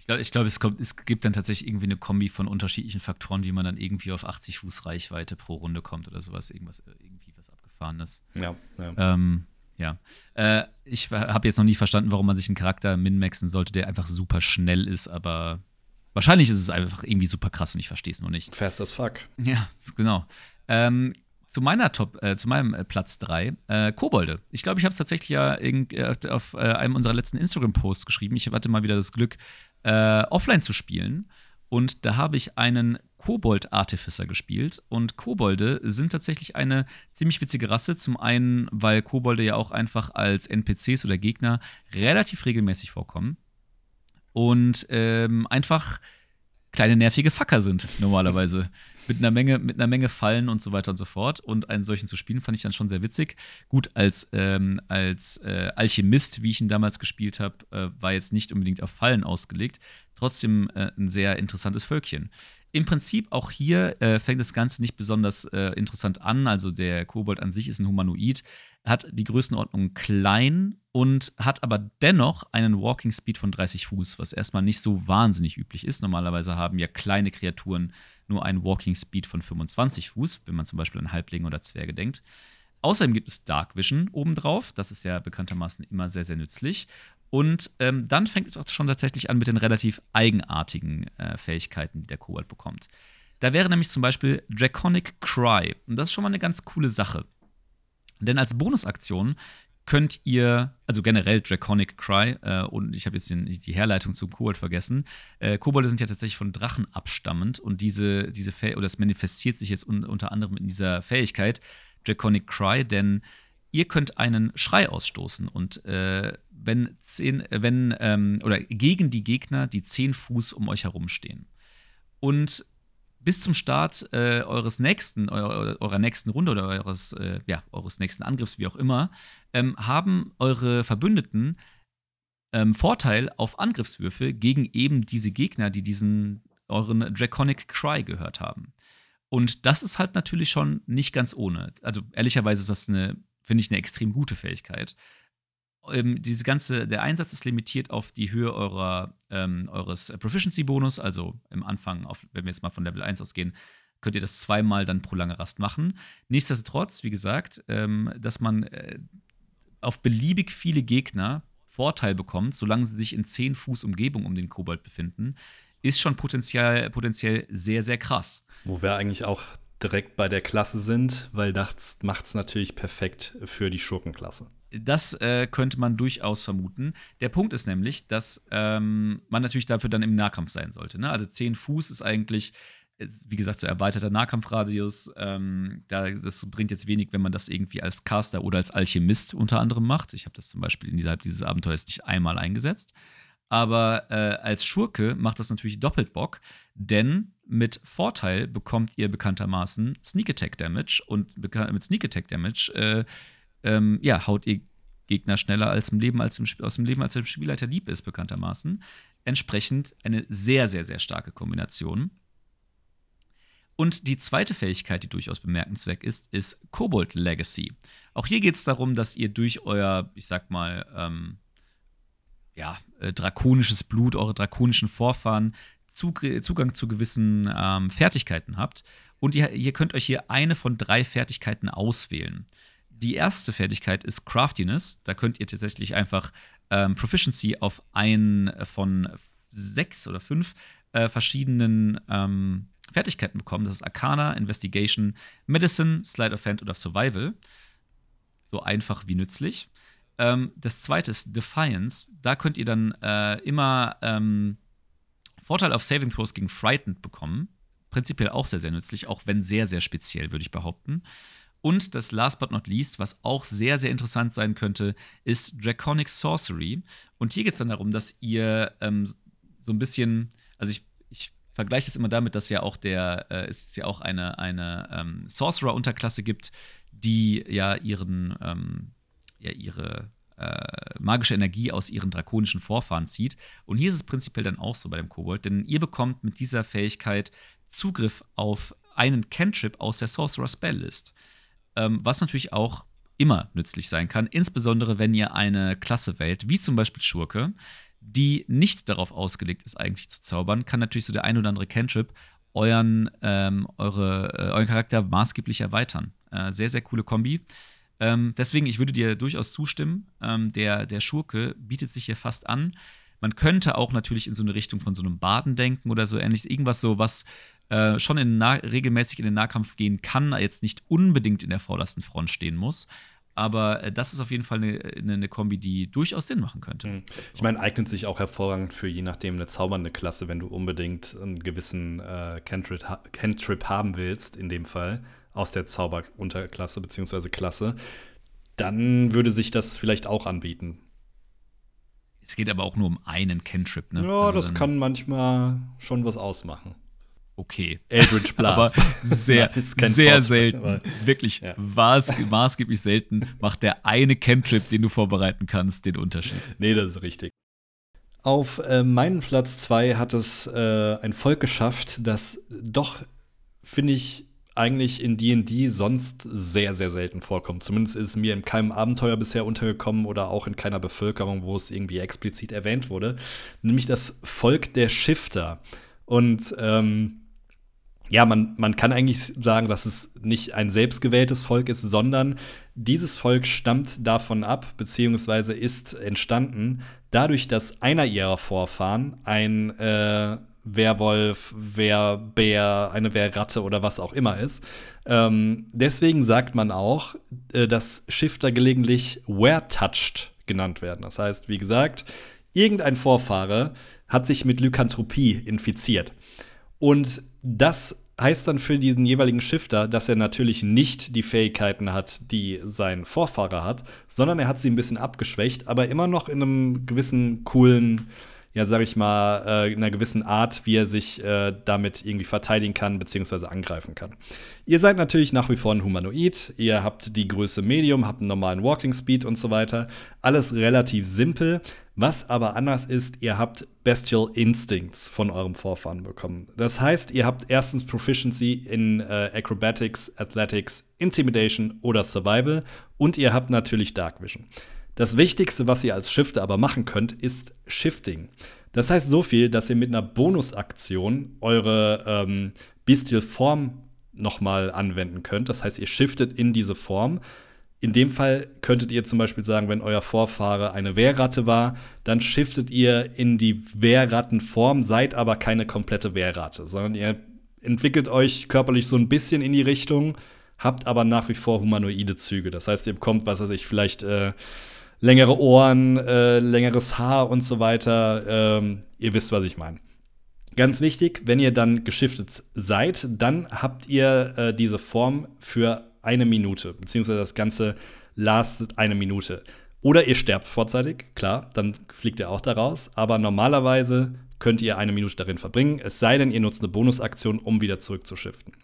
Ich glaube, glaub, es, es, gibt dann tatsächlich irgendwie eine Kombi von unterschiedlichen Faktoren, wie man dann irgendwie auf 80 Fuß Reichweite pro Runde kommt oder sowas, irgendwas, irgendwie was Abgefahrenes. Ja, ja. Ähm, ja. Äh, ich habe jetzt noch nie verstanden, warum man sich einen Charakter min-maxen sollte, der einfach super schnell ist, aber wahrscheinlich ist es einfach irgendwie super krass und ich verstehe es nur nicht. Fast as fuck. Ja, genau. Ähm, zu meiner Top, äh, zu meinem äh, Platz 3, äh, Kobolde. Ich glaube, ich habe es tatsächlich ja in, äh, auf äh, einem unserer letzten Instagram-Posts geschrieben. Ich hatte mal wieder das Glück, äh, offline zu spielen. Und da habe ich einen Kobold-Artificer gespielt. Und Kobolde sind tatsächlich eine ziemlich witzige Rasse. Zum einen, weil Kobolde ja auch einfach als NPCs oder Gegner relativ regelmäßig vorkommen. Und ähm, einfach kleine nervige Facker sind normalerweise. mit einer Menge, mit einer Menge Fallen und so weiter und so fort. Und einen solchen zu spielen, fand ich dann schon sehr witzig. Gut, als, ähm, als äh, Alchemist, wie ich ihn damals gespielt habe, äh, war jetzt nicht unbedingt auf Fallen ausgelegt. Trotzdem äh, ein sehr interessantes Völkchen. Im Prinzip auch hier äh, fängt das Ganze nicht besonders äh, interessant an. Also der Kobold an sich ist ein Humanoid, hat die Größenordnung klein und hat aber dennoch einen Walking Speed von 30 Fuß, was erstmal nicht so wahnsinnig üblich ist. Normalerweise haben ja kleine Kreaturen nur einen Walking Speed von 25 Fuß, wenn man zum Beispiel an Halblinge oder Zwerge denkt. Außerdem gibt es Dark Vision obendrauf. Das ist ja bekanntermaßen immer sehr, sehr nützlich. Und ähm, dann fängt es auch schon tatsächlich an mit den relativ eigenartigen äh, Fähigkeiten, die der Kobold bekommt. Da wäre nämlich zum Beispiel Draconic Cry. Und das ist schon mal eine ganz coole Sache. Denn als Bonusaktion könnt ihr, also generell Draconic Cry, äh, und ich habe jetzt den, die Herleitung zum Kobold vergessen. Äh, Kobolde sind ja tatsächlich von Drachen abstammend und diese, diese oder das manifestiert sich jetzt un unter anderem in dieser Fähigkeit Draconic Cry, denn ihr könnt einen Schrei ausstoßen und äh, wenn zehn, wenn, ähm, oder gegen die Gegner, die zehn Fuß um euch herum stehen. Und bis zum Start äh, eures nächsten, eurer, eurer nächsten Runde oder eures, äh, ja, eures nächsten Angriffs, wie auch immer, ähm, haben eure Verbündeten ähm, Vorteil auf Angriffswürfe gegen eben diese Gegner, die diesen euren Draconic Cry gehört haben. Und das ist halt natürlich schon nicht ganz ohne. Also ehrlicherweise ist das eine, finde ich, eine extrem gute Fähigkeit ähm, diese ganze, der Einsatz ist limitiert auf die Höhe eurer, ähm, eures Proficiency-Bonus, also im Anfang, auf, wenn wir jetzt mal von Level 1 ausgehen, könnt ihr das zweimal dann pro lange Rast machen. Nichtsdestotrotz, wie gesagt, ähm, dass man äh, auf beliebig viele Gegner Vorteil bekommt, solange sie sich in 10 Fuß Umgebung um den Kobold befinden, ist schon potenziell, potenziell sehr, sehr krass. Wo wir eigentlich auch direkt bei der Klasse sind, weil das macht es natürlich perfekt für die Schurkenklasse. Das äh, könnte man durchaus vermuten. Der Punkt ist nämlich, dass ähm, man natürlich dafür dann im Nahkampf sein sollte. Ne? Also 10 Fuß ist eigentlich, wie gesagt, so erweiterter Nahkampfradius. Ähm, da, das bringt jetzt wenig, wenn man das irgendwie als Caster oder als Alchemist unter anderem macht. Ich habe das zum Beispiel innerhalb dieses Abenteuers nicht einmal eingesetzt. Aber äh, als Schurke macht das natürlich doppelt Bock, denn mit Vorteil bekommt ihr bekanntermaßen Sneak Attack Damage und mit Sneak Attack Damage äh, ähm, ja, haut ihr Gegner schneller als im Leben, als im, aus dem Leben, als der Spielleiter lieb ist, bekanntermaßen. Entsprechend eine sehr, sehr, sehr starke Kombination. Und die zweite Fähigkeit, die durchaus bemerkenswert ist, ist Kobold Legacy. Auch hier geht es darum, dass ihr durch euer, ich sag mal, ähm, ja, äh, drakonisches Blut, eure drakonischen Vorfahren Zugang zu gewissen ähm, Fertigkeiten habt. Und ihr, ihr könnt euch hier eine von drei Fertigkeiten auswählen. Die erste Fertigkeit ist Craftiness. Da könnt ihr tatsächlich einfach ähm, Proficiency auf einen von sechs oder fünf äh, verschiedenen ähm, Fertigkeiten bekommen. Das ist Arcana, Investigation, Medicine, Slide of Hand oder Survival. So einfach wie nützlich. Ähm, das zweite ist Defiance. Da könnt ihr dann äh, immer ähm, Vorteil auf Saving Throws gegen Frightened bekommen. Prinzipiell auch sehr, sehr nützlich, auch wenn sehr, sehr speziell, würde ich behaupten. Und das last but not least, was auch sehr, sehr interessant sein könnte, ist Draconic Sorcery. Und hier geht es dann darum, dass ihr ähm, so ein bisschen, also ich, ich vergleiche das immer damit, dass ja auch der, äh, es ja auch eine, eine ähm, Sorcerer-Unterklasse gibt, die ja ihren, ähm, ja, ihre äh, magische Energie aus ihren drakonischen Vorfahren zieht. Und hier ist es prinzipiell dann auch so bei dem Kobold, denn ihr bekommt mit dieser Fähigkeit Zugriff auf einen Cantrip aus der Sorcerer Spell List. Ähm, was natürlich auch immer nützlich sein kann, insbesondere wenn ihr eine Klasse wählt, wie zum Beispiel Schurke, die nicht darauf ausgelegt ist, eigentlich zu zaubern, kann natürlich so der ein oder andere Cantrip euren, ähm, eure, äh, euren Charakter maßgeblich erweitern. Äh, sehr, sehr coole Kombi. Ähm, deswegen, ich würde dir durchaus zustimmen. Ähm, der, der Schurke bietet sich hier fast an. Man könnte auch natürlich in so eine Richtung von so einem Baden denken oder so ähnliches. Irgendwas so, was äh, schon in regelmäßig in den Nahkampf gehen kann, jetzt nicht unbedingt in der vordersten Front stehen muss. Aber äh, das ist auf jeden Fall eine, eine, Kombi, die durchaus Sinn machen könnte. Hm. Ich meine, eignet sich auch hervorragend für je nachdem eine zaubernde Klasse, wenn du unbedingt einen gewissen äh, Cantrip, Cantrip haben willst, in dem Fall aus der Zauberunterklasse bzw. Klasse, dann würde sich das vielleicht auch anbieten. Es geht aber auch nur um einen Cantrip, ne? Ja, also das kann manchmal schon was ausmachen. Okay. Eldritch Blast. aber sehr, sehr selten. Wirklich ja. maß, maßgeblich selten macht der eine Cantrip, den du vorbereiten kannst, den Unterschied. Nee, das ist richtig. Auf äh, meinen Platz 2 hat es äh, ein Volk geschafft, das doch, finde ich, eigentlich in D&D sonst sehr, sehr selten vorkommt. Zumindest ist es mir in keinem Abenteuer bisher untergekommen oder auch in keiner Bevölkerung, wo es irgendwie explizit erwähnt wurde. Nämlich das Volk der Shifter. Und ähm, ja, man, man kann eigentlich sagen, dass es nicht ein selbstgewähltes Volk ist, sondern dieses Volk stammt davon ab, beziehungsweise ist entstanden, dadurch, dass einer ihrer Vorfahren ein äh, Werwolf, Werbär, eine Wehrratte oder was auch immer ist. Ähm, deswegen sagt man auch, äh, dass Shifter gelegentlich Were-touched genannt werden. Das heißt, wie gesagt, irgendein Vorfahre hat sich mit Lykanthropie infiziert. Und das heißt dann für diesen jeweiligen Shifter, dass er natürlich nicht die Fähigkeiten hat, die sein Vorfahrer hat, sondern er hat sie ein bisschen abgeschwächt, aber immer noch in einem gewissen coolen ja, sag ich mal, äh, in einer gewissen Art, wie er sich äh, damit irgendwie verteidigen kann, beziehungsweise angreifen kann. Ihr seid natürlich nach wie vor ein Humanoid, ihr habt die Größe Medium, habt einen normalen Walking Speed und so weiter. Alles relativ simpel. Was aber anders ist, ihr habt Bestial Instincts von eurem Vorfahren bekommen. Das heißt, ihr habt erstens Proficiency in äh, Acrobatics, Athletics, Intimidation oder Survival und ihr habt natürlich Dark Vision. Das Wichtigste, was ihr als Shifter aber machen könnt, ist Shifting. Das heißt so viel, dass ihr mit einer Bonusaktion eure ähm, Bestial Form nochmal anwenden könnt. Das heißt, ihr shiftet in diese Form. In dem Fall könntet ihr zum Beispiel sagen, wenn euer Vorfahre eine Wehrratte war, dann shiftet ihr in die Wehrrattenform, seid aber keine komplette Wehrratte, sondern ihr entwickelt euch körperlich so ein bisschen in die Richtung, habt aber nach wie vor humanoide Züge. Das heißt, ihr bekommt, was weiß ich, vielleicht äh, längere Ohren, äh, längeres Haar und so weiter. Ähm, ihr wisst, was ich meine. Ganz wichtig, wenn ihr dann geschiftet seid, dann habt ihr äh, diese Form für eine Minute, beziehungsweise das Ganze lastet eine Minute. Oder ihr sterbt vorzeitig, klar, dann fliegt ihr auch da raus. Aber normalerweise könnt ihr eine Minute darin verbringen, es sei denn, ihr nutzt eine Bonusaktion, um wieder zurückzuschiften.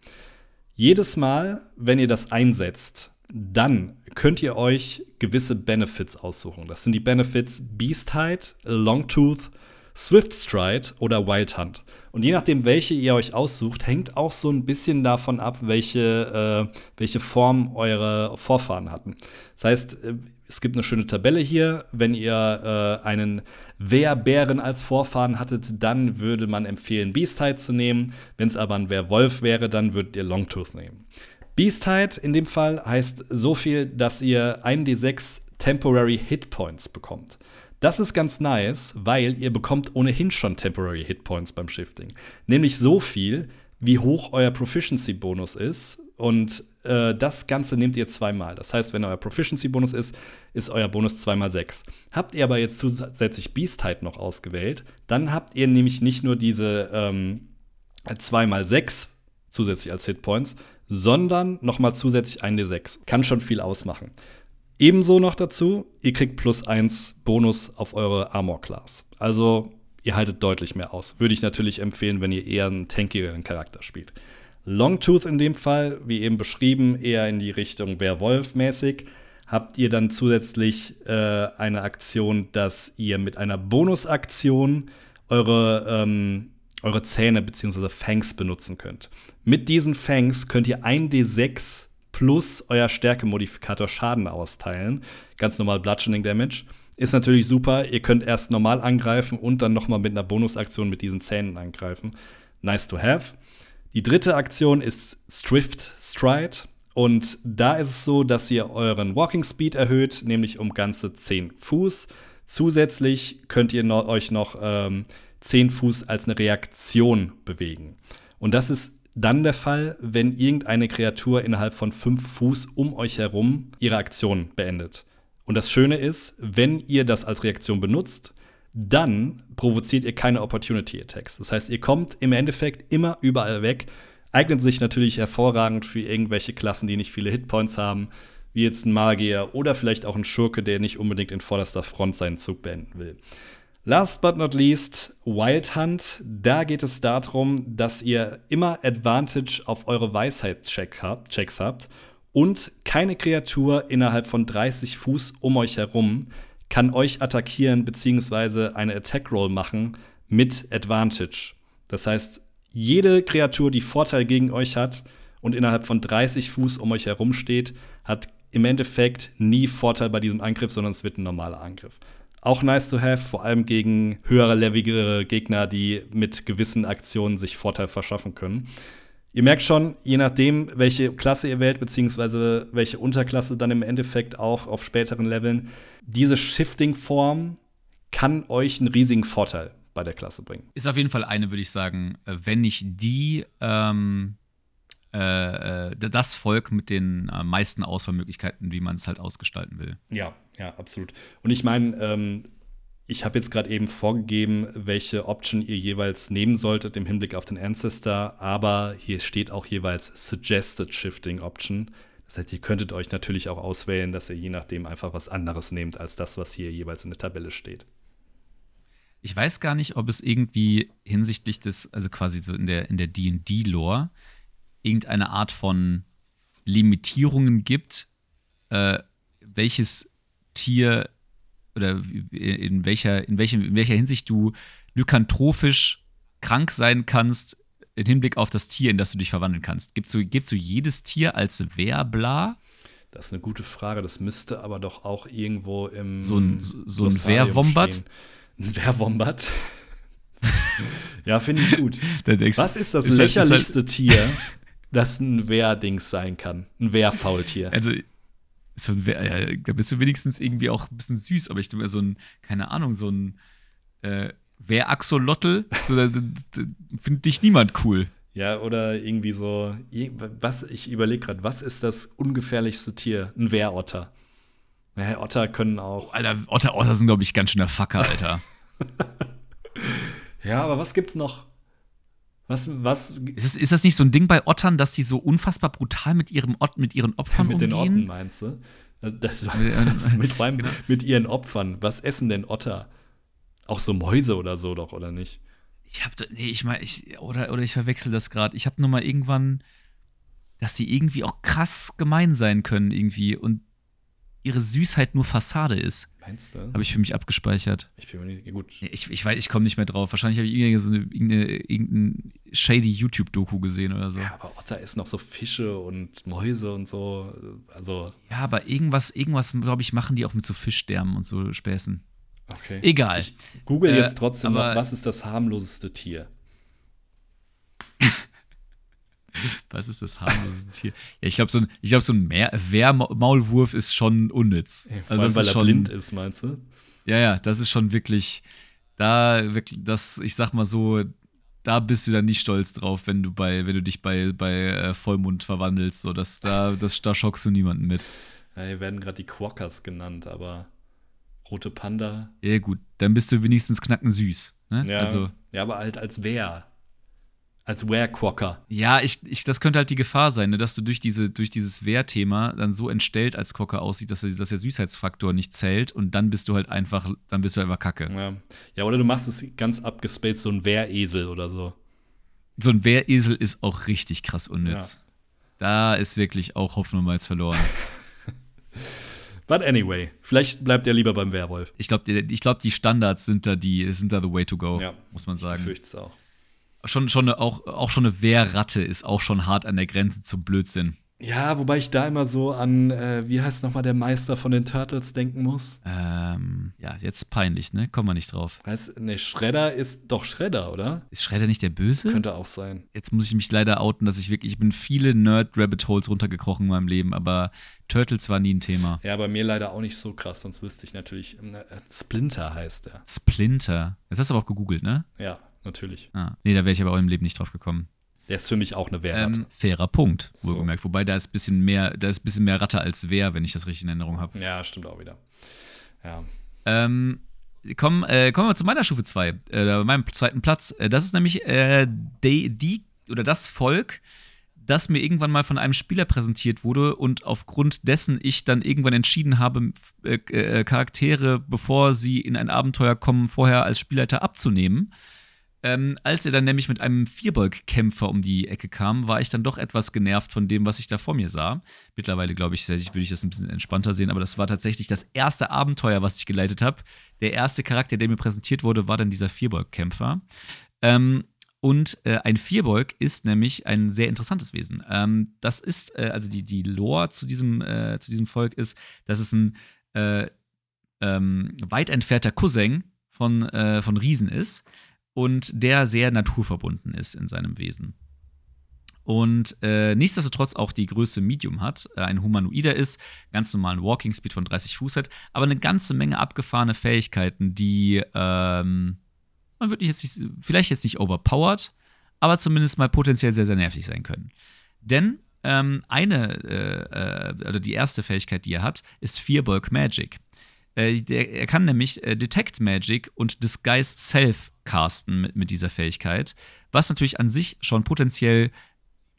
Jedes Mal, wenn ihr das einsetzt, dann könnt ihr euch gewisse Benefits aussuchen. Das sind die Benefits Beastheit, Longtooth, Swift Stride oder Wild Hunt. Und je nachdem, welche ihr euch aussucht, hängt auch so ein bisschen davon ab, welche, äh, welche Form eure Vorfahren hatten. Das heißt, äh, es gibt eine schöne Tabelle hier. Wenn ihr äh, einen Wehrbären als Vorfahren hattet, dann würde man empfehlen, Beastheit zu nehmen. Wenn es aber ein Werwolf wäre, dann würdet ihr Longtooth nehmen. Beastheit in dem Fall heißt so viel, dass ihr 1d6 Temporary Hit Points bekommt. Das ist ganz nice, weil ihr bekommt ohnehin schon Temporary Hit Points beim Shifting. Nämlich so viel, wie hoch euer Proficiency-Bonus ist. Und äh, das Ganze nehmt ihr zweimal. Das heißt, wenn euer Proficiency-Bonus ist, ist euer Bonus zweimal sechs. Habt ihr aber jetzt zusätzlich Beastheit noch ausgewählt, dann habt ihr nämlich nicht nur diese ähm, zweimal sechs zusätzlich als Hitpoints, sondern nochmal zusätzlich ein D6. Kann schon viel ausmachen. Ebenso noch dazu, ihr kriegt plus 1 Bonus auf eure Armor Class. Also ihr haltet deutlich mehr aus. Würde ich natürlich empfehlen, wenn ihr eher einen tankigeren Charakter spielt. Longtooth in dem Fall, wie eben beschrieben, eher in die Richtung Werwolf-mäßig. Habt ihr dann zusätzlich äh, eine Aktion, dass ihr mit einer Bonusaktion eure, ähm, eure Zähne bzw. Fangs benutzen könnt. Mit diesen Fangs könnt ihr 1d6 plus euer Stärkemodifikator Schaden austeilen. Ganz normal Bludgeoning Damage. Ist natürlich super. Ihr könnt erst normal angreifen und dann nochmal mit einer Bonusaktion mit diesen Zähnen angreifen. Nice to have. Die dritte Aktion ist Swift Stride. Und da ist es so, dass ihr euren Walking Speed erhöht, nämlich um ganze 10 Fuß. Zusätzlich könnt ihr no euch noch ähm, 10 Fuß als eine Reaktion bewegen. Und das ist dann der Fall, wenn irgendeine Kreatur innerhalb von 5 Fuß um euch herum ihre Aktion beendet. Und das Schöne ist, wenn ihr das als Reaktion benutzt, dann provoziert ihr keine Opportunity Attacks. Das heißt, ihr kommt im Endeffekt immer überall weg. Eignet sich natürlich hervorragend für irgendwelche Klassen, die nicht viele Hitpoints haben, wie jetzt ein Magier oder vielleicht auch ein Schurke, der nicht unbedingt in vorderster Front seinen Zug beenden will. Last but not least, Wild Hunt. Da geht es darum, dass ihr immer Advantage auf eure Weisheit-Checks habt und keine Kreatur innerhalb von 30 Fuß um euch herum kann euch attackieren bzw. eine Attack Roll machen mit Advantage. Das heißt, jede Kreatur, die Vorteil gegen euch hat und innerhalb von 30 Fuß um euch herum steht, hat im Endeffekt nie Vorteil bei diesem Angriff, sondern es wird ein normaler Angriff. Auch nice to have, vor allem gegen höhere leveligere Gegner, die mit gewissen Aktionen sich Vorteil verschaffen können. Ihr merkt schon, je nachdem, welche Klasse ihr wählt, beziehungsweise welche Unterklasse dann im Endeffekt auch auf späteren Leveln, diese Shifting-Form kann euch einen riesigen Vorteil bei der Klasse bringen. Ist auf jeden Fall eine, würde ich sagen, äh, wenn nicht die ähm, äh, äh, das Volk mit den meisten Auswahlmöglichkeiten, wie man es halt ausgestalten will. Ja, ja, absolut. Und ich meine, ähm, ich habe jetzt gerade eben vorgegeben, welche Option ihr jeweils nehmen solltet im Hinblick auf den Ancestor, aber hier steht auch jeweils Suggested Shifting Option. Das heißt, ihr könntet euch natürlich auch auswählen, dass ihr je nachdem einfach was anderes nehmt als das, was hier jeweils in der Tabelle steht. Ich weiß gar nicht, ob es irgendwie hinsichtlich des, also quasi so in der in der D&D-Lore, irgendeine Art von Limitierungen gibt, äh, welches Tier oder in welcher, in, welchem, in welcher Hinsicht du lykanthropisch krank sein kannst im Hinblick auf das Tier, in das du dich verwandeln kannst. Gibst du, gibst du jedes Tier als Werbla? Das ist eine gute Frage. Das müsste aber doch auch irgendwo im. So ein, so ein Wehrwombat? Ein Wehrwombat? ja, finde ich gut. Was ist das ist lächerlichste halt, ist halt Tier, das ein Wehrdings sein kann? Ein Wehrfaultier. Also, so ein, ja, da bist du wenigstens irgendwie auch ein bisschen süß, aber ich denke mir so ein, keine Ahnung, so ein äh, Wehraxolotl, so, findet dich niemand cool. Ja, oder irgendwie so, was, ich überlege gerade, was ist das ungefährlichste Tier? Ein Wehrotter. Ja, Otter können auch. Alter, Otter, Otter sind, glaube ich, ganz schön der Facker, Alter. ja, aber was gibt's noch? Was, was? Ist das, ist das nicht so ein Ding bei Ottern, dass die so unfassbar brutal mit, ihrem Ot mit ihren Opfern mit umgehen? Mit den Otten meinst du? Das, das mit, vor allem genau. mit ihren Opfern. Was essen denn Otter? Auch so Mäuse oder so doch, oder nicht? Ich hab, nee, ich meine, ich, oder, oder ich verwechsel das gerade. Ich habe nur mal irgendwann, dass die irgendwie auch krass gemein sein können irgendwie und ihre Süßheit nur Fassade ist. Meinst du? Habe ich für mich abgespeichert. Ich bin mir nicht gut. Ich, ich weiß, ich komme nicht mehr drauf. Wahrscheinlich habe ich irgendeine, irgendeine, irgendeine shady YouTube-Doku gesehen oder so. Ja, aber Otter essen noch so Fische und Mäuse und so. Also. Ja, aber irgendwas, irgendwas, glaube ich, machen die auch mit so Fischdärmen und so Späßen. Okay. Egal. Ich google äh, jetzt trotzdem noch, was ist das harmloseste Tier? Was ist das harmloseste Tier? Ja, ich glaube, so ein, ich glaub, so ein Wehrmaulwurf ist schon unnütz. Ja, also allem, weil er schon, blind ist, meinst du? Ja, ja, das ist schon wirklich, da, wirklich, das, ich sag mal so, da bist du dann nicht stolz drauf, wenn du bei, wenn du dich bei, bei äh, Vollmond verwandelst. So, das, da, das, da schockst du niemanden mit. Ja, hier werden gerade die Quackers genannt, aber rote Panda. Ja, gut, dann bist du wenigstens knacken süß. Ne? Ja, also, ja, aber halt als Wehr. Als Wear-Quokka. Ja, ich, ich, das könnte halt die Gefahr sein, ne, dass du durch, diese, durch dieses Wehr-Thema dann so entstellt als Quokka aussieht, dass, dass der Süßheitsfaktor nicht zählt und dann bist du halt einfach, dann bist du einfach Kacke. Ja, ja oder du machst es ganz abgespaced, so ein Wehresel oder so. So ein Wehresel ist auch richtig krass unnütz. Ja. Da ist wirklich auch Hoffnung mal verloren. But anyway, vielleicht bleibt er lieber beim Werwolf. Ich glaube, ich glaub, die Standards sind da die, sind da the way to go, ja, muss man sagen. Ich befürchte es auch schon, schon eine, auch, auch schon eine Wehrratte ist auch schon hart an der Grenze zum Blödsinn. Ja, wobei ich da immer so an, äh, wie heißt nochmal der Meister von den Turtles denken muss. Ähm, ja, jetzt peinlich, ne? Kommen wir nicht drauf. Heißt, ne, Shredder ist doch Shredder, oder? Ist Shredder nicht der Böse? Könnte auch sein. Jetzt muss ich mich leider outen, dass ich wirklich, ich bin viele Nerd-Rabbit-Holes runtergekrochen in meinem Leben, aber Turtles war nie ein Thema. Ja, bei mir leider auch nicht so krass, sonst wüsste ich natürlich, äh, Splinter heißt er. Splinter. Das hast du aber auch gegoogelt, ne? Ja natürlich. Ah, nee, da wäre ich aber auch im Leben nicht drauf gekommen. Der ist für mich auch eine Wehrratte. Ähm, fairer Punkt, wohlgemerkt. So. Wobei da ist ein bisschen mehr, da ist ein bisschen mehr Ratte als Wehr, wenn ich das richtig in Erinnerung habe. Ja, stimmt auch wieder. Ja. Ähm, komm, äh, kommen wir zu meiner Stufe 2, äh, meinem zweiten Platz. Äh, das ist nämlich äh, die, die oder das Volk, das mir irgendwann mal von einem Spieler präsentiert wurde und aufgrund dessen ich dann irgendwann entschieden habe, äh, äh, Charaktere, bevor sie in ein Abenteuer kommen, vorher als Spielleiter abzunehmen. Ähm, als er dann nämlich mit einem Vierbeug-Kämpfer um die Ecke kam, war ich dann doch etwas genervt von dem, was ich da vor mir sah. Mittlerweile, glaube ich, würde ich das ein bisschen entspannter sehen, aber das war tatsächlich das erste Abenteuer, was ich geleitet habe. Der erste Charakter, der mir präsentiert wurde, war dann dieser Vierbeug-Kämpfer. Ähm, und äh, ein Vierbeug ist nämlich ein sehr interessantes Wesen. Ähm, das ist, äh, also die, die Lore zu diesem, äh, zu diesem Volk ist, dass es ein äh, ähm, weit entfernter Cousin von, äh, von Riesen ist und der sehr naturverbunden ist in seinem Wesen. Und äh, nichtsdestotrotz auch die Größe Medium hat, äh, ein Humanoider ist, ganz normalen Walking Speed von 30 Fuß hat, aber eine ganze Menge abgefahrene Fähigkeiten, die ähm, man wirklich jetzt nicht, vielleicht jetzt nicht overpowered, aber zumindest mal potenziell sehr, sehr nervig sein können. Denn ähm, eine, äh, äh oder die erste Fähigkeit, die er hat, ist Fearbulk Magic. Äh, der, er kann nämlich äh, Detect Magic und Disguise Self casten mit, mit dieser Fähigkeit, was natürlich an sich schon potenziell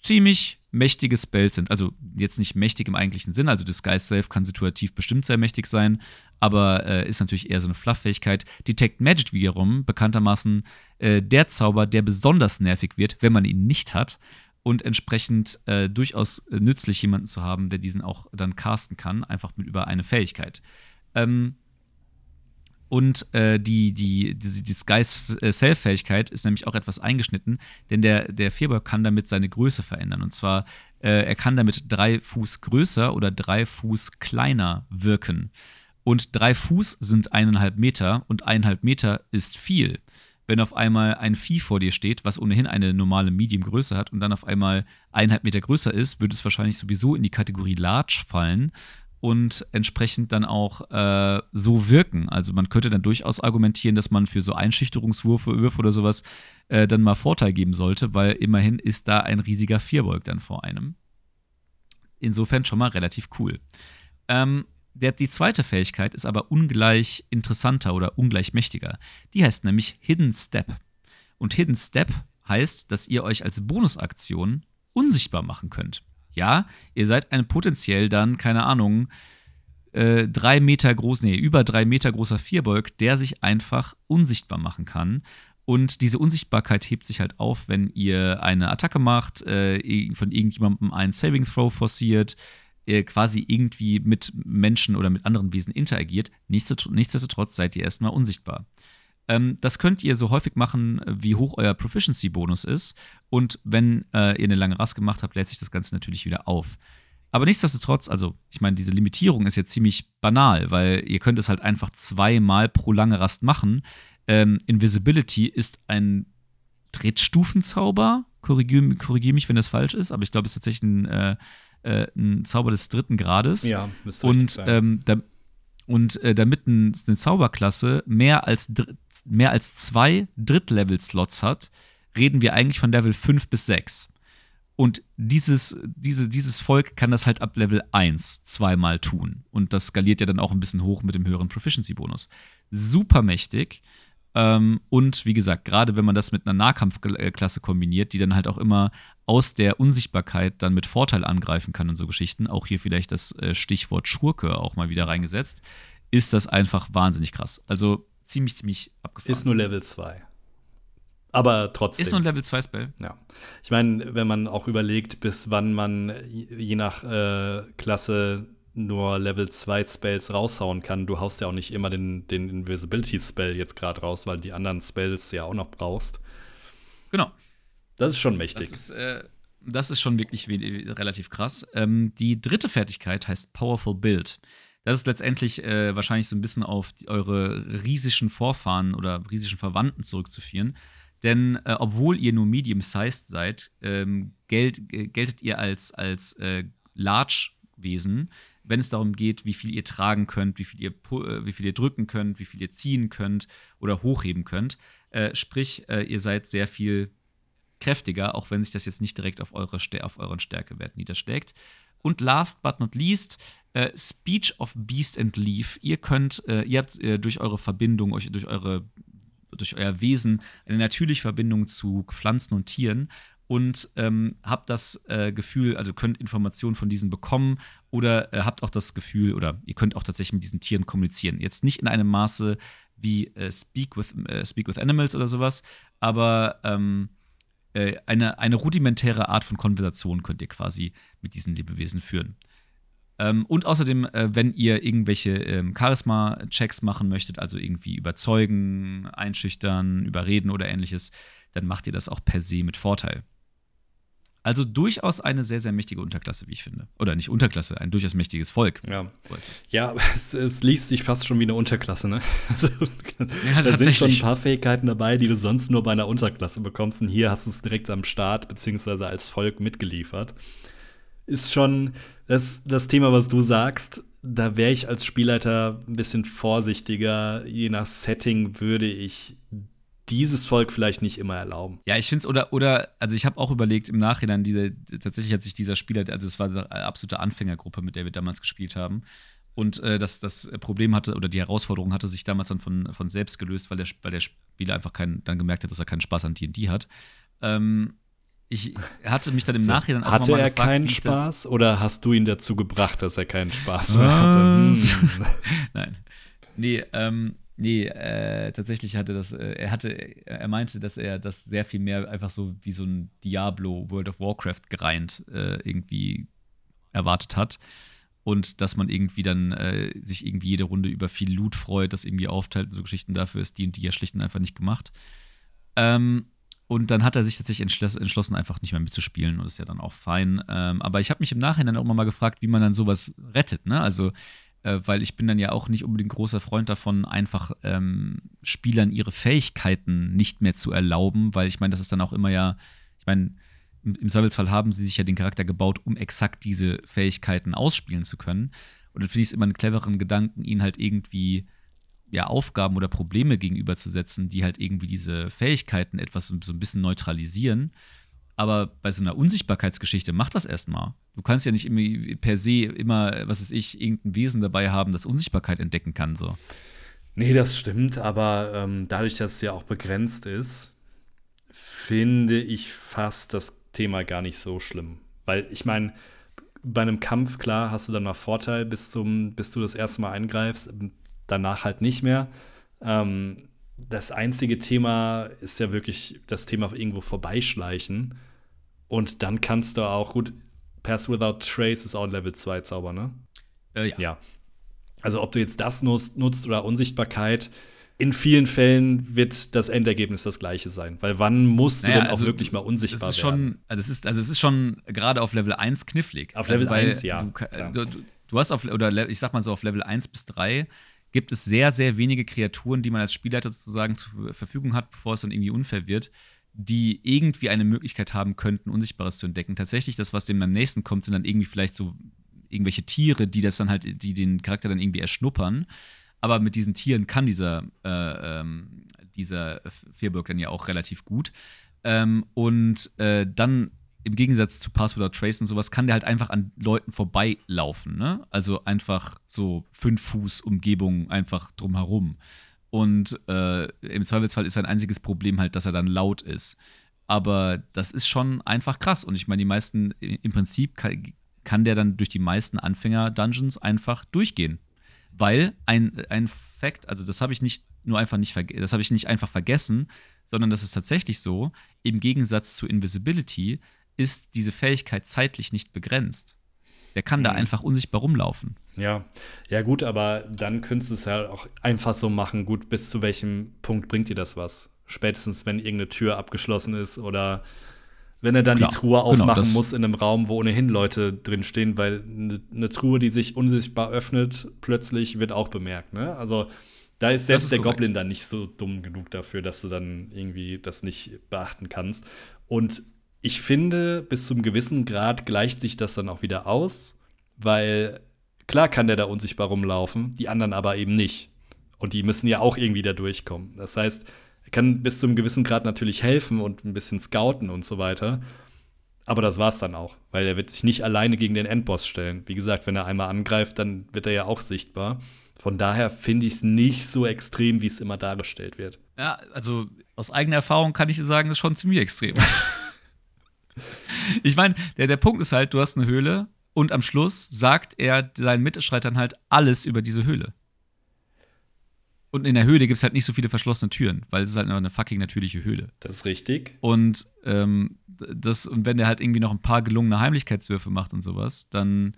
ziemlich mächtige Spells sind. Also jetzt nicht mächtig im eigentlichen Sinn, also Disguise Self kann situativ bestimmt sehr mächtig sein, aber äh, ist natürlich eher so eine Fluff-Fähigkeit. Detect Magic wiederum, bekanntermaßen äh, der Zauber, der besonders nervig wird, wenn man ihn nicht hat und entsprechend äh, durchaus nützlich jemanden zu haben, der diesen auch dann casten kann, einfach mit über eine Fähigkeit. Ähm, und äh, die, die, die, die Sky-Self-Fähigkeit ist nämlich auch etwas eingeschnitten, denn der, der Vierbock kann damit seine Größe verändern. Und zwar, äh, er kann damit drei Fuß größer oder drei Fuß kleiner wirken. Und drei Fuß sind eineinhalb Meter und eineinhalb Meter ist viel. Wenn auf einmal ein Vieh vor dir steht, was ohnehin eine normale Medium-Größe hat und dann auf einmal eineinhalb Meter größer ist, würde es wahrscheinlich sowieso in die Kategorie Large fallen und entsprechend dann auch äh, so wirken. Also man könnte dann durchaus argumentieren, dass man für so Einschüchterungswürfe Würfe oder sowas äh, dann mal Vorteil geben sollte, weil immerhin ist da ein riesiger Vierbeug dann vor einem. Insofern schon mal relativ cool. Ähm, der, die zweite Fähigkeit ist aber ungleich interessanter oder ungleich mächtiger. Die heißt nämlich Hidden Step. Und Hidden Step heißt, dass ihr euch als Bonusaktion unsichtbar machen könnt. Ja, ihr seid ein potenziell dann, keine Ahnung, äh, drei Meter groß, nee, über drei Meter großer Vierbeug, der sich einfach unsichtbar machen kann. Und diese Unsichtbarkeit hebt sich halt auf, wenn ihr eine Attacke macht, äh, von irgendjemandem einen Saving Throw forciert, äh, quasi irgendwie mit Menschen oder mit anderen Wesen interagiert. Nichtsdestotrotz seid ihr erstmal unsichtbar. Ähm, das könnt ihr so häufig machen, wie hoch euer Proficiency-Bonus ist. Und wenn äh, ihr eine lange Rast gemacht habt, lädt sich das Ganze natürlich wieder auf. Aber nichtsdestotrotz, also ich meine, diese Limitierung ist jetzt ziemlich banal, weil ihr könnt es halt einfach zweimal pro lange Rast machen. Ähm, Invisibility ist ein Drittstufenzauber. Korrigiere korrigier mich, wenn das falsch ist, aber ich glaube, es ist tatsächlich ein, äh, äh, ein Zauber des dritten Grades. Ja, müsste Und sein. Ähm, da, und äh, damit ein, eine Zauberklasse mehr als, mehr als zwei Drittlevel-Slots hat, reden wir eigentlich von Level 5 bis 6. Und dieses, diese, dieses Volk kann das halt ab Level 1 zweimal tun. Und das skaliert ja dann auch ein bisschen hoch mit dem höheren Proficiency-Bonus. Super mächtig. Ähm, und wie gesagt, gerade wenn man das mit einer Nahkampfklasse kombiniert, die dann halt auch immer aus der Unsichtbarkeit dann mit Vorteil angreifen kann und so Geschichten, auch hier vielleicht das äh, Stichwort Schurke auch mal wieder reingesetzt, ist das einfach wahnsinnig krass. Also ziemlich, ziemlich abgefahren. Ist nur Level 2. Aber trotzdem. Ist nur ein Level 2 Spell. Ja. Ich meine, wenn man auch überlegt, bis wann man je nach äh, Klasse nur Level 2 Spells raushauen kann. Du haust ja auch nicht immer den, den Invisibility Spell jetzt gerade raus, weil die anderen Spells ja auch noch brauchst. Genau. Das ist schon mächtig. Das ist, äh, das ist schon wirklich relativ krass. Ähm, die dritte Fertigkeit heißt Powerful Build. Das ist letztendlich äh, wahrscheinlich so ein bisschen auf die, eure riesischen Vorfahren oder riesischen Verwandten zurückzuführen. Denn äh, obwohl ihr medium-sized seid, ähm, gelt, äh, geltet ihr als, als äh, Large-Wesen, wenn es darum geht, wie viel ihr tragen könnt, wie viel ihr, äh, wie viel ihr drücken könnt, wie viel ihr ziehen könnt oder hochheben könnt. Äh, sprich, äh, ihr seid sehr viel kräftiger, auch wenn sich das jetzt nicht direkt auf, eure, auf euren Stärkewert niederschlägt. Und last but not least, äh, Speech of Beast and Leaf. Ihr könnt, äh, ihr habt äh, durch eure Verbindung, euch, durch eure durch euer Wesen eine natürliche Verbindung zu Pflanzen und Tieren und ähm, habt das äh, Gefühl, also könnt Informationen von diesen bekommen oder äh, habt auch das Gefühl, oder ihr könnt auch tatsächlich mit diesen Tieren kommunizieren. Jetzt nicht in einem Maße wie äh, Speak, with, Speak with Animals oder sowas, aber ähm, äh, eine, eine rudimentäre Art von Konversation könnt ihr quasi mit diesen Lebewesen führen. Ähm, und außerdem, äh, wenn ihr irgendwelche ähm, Charisma-Checks machen möchtet, also irgendwie überzeugen, einschüchtern, überreden oder ähnliches, dann macht ihr das auch per se mit Vorteil. Also durchaus eine sehr, sehr mächtige Unterklasse, wie ich finde. Oder nicht Unterklasse, ein durchaus mächtiges Volk. Ja, ja es, es, liest sich fast schon wie eine Unterklasse, ne? Also, ja, da sind schon ein paar Fähigkeiten dabei, die du sonst nur bei einer Unterklasse bekommst. Und hier hast du es direkt am Start, beziehungsweise als Volk mitgeliefert. Ist schon das, das Thema, was du sagst. Da wäre ich als Spielleiter ein bisschen vorsichtiger. Je nach Setting würde ich dieses Volk vielleicht nicht immer erlauben. Ja, ich finde es, oder, oder, also ich habe auch überlegt im Nachhinein, diese, tatsächlich hat sich dieser Spieler, also es war eine absolute Anfängergruppe, mit der wir damals gespielt haben. Und äh, das, das Problem hatte, oder die Herausforderung hatte sich damals dann von, von selbst gelöst, weil der, weil der Spieler einfach keinen, dann gemerkt hat, dass er keinen Spaß an DD hat. Ähm, ich hatte mich dann im Nachhinein auch Hatte er gefragt, keinen Spaß oder hast du ihn dazu gebracht, dass er keinen Spaß mehr hatte? Hm. Nein. Nee, ähm, Nee, äh, tatsächlich hatte das, äh, er hatte, er meinte, dass er das sehr viel mehr einfach so wie so ein Diablo World of Warcraft gereint äh, irgendwie erwartet hat. Und dass man irgendwie dann äh, sich irgendwie jede Runde über viel Loot freut, das irgendwie aufteilt, so Geschichten dafür ist die und die ja schlicht und einfach nicht gemacht. Ähm, und dann hat er sich tatsächlich entschlossen, einfach nicht mehr mitzuspielen. Und das ist ja dann auch fein. Ähm, aber ich habe mich im Nachhinein auch mal gefragt, wie man dann sowas rettet. Ne? Also äh, weil ich bin dann ja auch nicht unbedingt großer Freund davon, einfach ähm, Spielern ihre Fähigkeiten nicht mehr zu erlauben, weil ich meine, das ist dann auch immer ja, ich meine, im, im Zweifelsfall haben sie sich ja den Charakter gebaut, um exakt diese Fähigkeiten ausspielen zu können. Und dann finde ich es immer einen cleveren Gedanken, ihn halt irgendwie ja, Aufgaben oder Probleme gegenüberzusetzen, die halt irgendwie diese Fähigkeiten etwas so ein bisschen neutralisieren. Aber bei so einer Unsichtbarkeitsgeschichte mach das erstmal. Du kannst ja nicht per se immer, was weiß ich, irgendein Wesen dabei haben, das Unsichtbarkeit entdecken kann. So. Nee, das stimmt, aber ähm, dadurch, dass es ja auch begrenzt ist, finde ich fast das Thema gar nicht so schlimm. Weil ich meine, bei einem Kampf, klar, hast du dann mal Vorteil, bis, zum, bis du das erste Mal eingreifst, danach halt nicht mehr. Ähm, das einzige Thema ist ja wirklich das Thema irgendwo vorbeischleichen. Und dann kannst du auch, gut, Pass Without Trace ist auch ein Level 2 Zauber, ne? Äh, ja. ja. Also ob du jetzt das nutzt, nutzt oder Unsichtbarkeit, in vielen Fällen wird das Endergebnis das gleiche sein. Weil wann musst du naja, denn also, auch wirklich mal unsichtbar ist werden? Schon, also, es ist, also es ist schon gerade auf Level 1 knifflig. Auf Level also, 1, ja. Du, du, du, hast auf, oder ich sag mal so, auf Level 1 bis 3 gibt es sehr, sehr wenige Kreaturen, die man als Spielleiter sozusagen zur Verfügung hat, bevor es dann irgendwie unfair wird, die irgendwie eine Möglichkeit haben könnten, Unsichtbares zu entdecken. Tatsächlich, das, was dem am nächsten kommt, sind dann irgendwie vielleicht so irgendwelche Tiere, die das dann halt, die den Charakter dann irgendwie erschnuppern. Aber mit diesen Tieren kann dieser, äh, ähm, dieser Fearburg dann ja auch relativ gut. Ähm, und äh, dann im Gegensatz zu Pass Without Trace und sowas kann der halt einfach an Leuten vorbeilaufen. Ne? Also einfach so fünf Fuß Umgebung einfach drumherum. Und äh, im Zweifelsfall ist sein einziges Problem halt, dass er dann laut ist. Aber das ist schon einfach krass. Und ich meine, die meisten, im Prinzip kann, kann der dann durch die meisten Anfänger-Dungeons einfach durchgehen. Weil ein, ein Fact, also das habe ich nicht nur einfach nicht, das habe ich nicht einfach vergessen, sondern das ist tatsächlich so, im Gegensatz zu Invisibility ist diese Fähigkeit zeitlich nicht begrenzt. Der kann mhm. da einfach unsichtbar rumlaufen. Ja, ja gut, aber dann könntest du es ja auch einfach so machen. Gut, bis zu welchem Punkt bringt dir das was? Spätestens, wenn irgendeine Tür abgeschlossen ist oder wenn er dann Klar, die Truhe genau, aufmachen genau, muss in einem Raum, wo ohnehin Leute drinstehen, weil eine ne Truhe, die sich unsichtbar öffnet, plötzlich wird auch bemerkt. Ne? Also da ist selbst ist der korrekt. Goblin dann nicht so dumm genug dafür, dass du dann irgendwie das nicht beachten kannst. Und ich finde, bis zum gewissen Grad gleicht sich das dann auch wieder aus, weil klar kann der da unsichtbar rumlaufen, die anderen aber eben nicht. Und die müssen ja auch irgendwie da durchkommen. Das heißt, er kann bis zum gewissen Grad natürlich helfen und ein bisschen scouten und so weiter. Aber das war's dann auch, weil er wird sich nicht alleine gegen den Endboss stellen. Wie gesagt, wenn er einmal angreift, dann wird er ja auch sichtbar. Von daher finde ich es nicht so extrem, wie es immer dargestellt wird. Ja, also aus eigener Erfahrung kann ich sagen, es ist schon ziemlich extrem. ich meine, der, der Punkt ist halt, du hast eine Höhle und am Schluss sagt er seinen Mitstreitern halt alles über diese Höhle. Und in der Höhle gibt es halt nicht so viele verschlossene Türen, weil es ist halt eine fucking natürliche Höhle. Das ist richtig. Und, ähm, das, und wenn der halt irgendwie noch ein paar gelungene Heimlichkeitswürfe macht und sowas, dann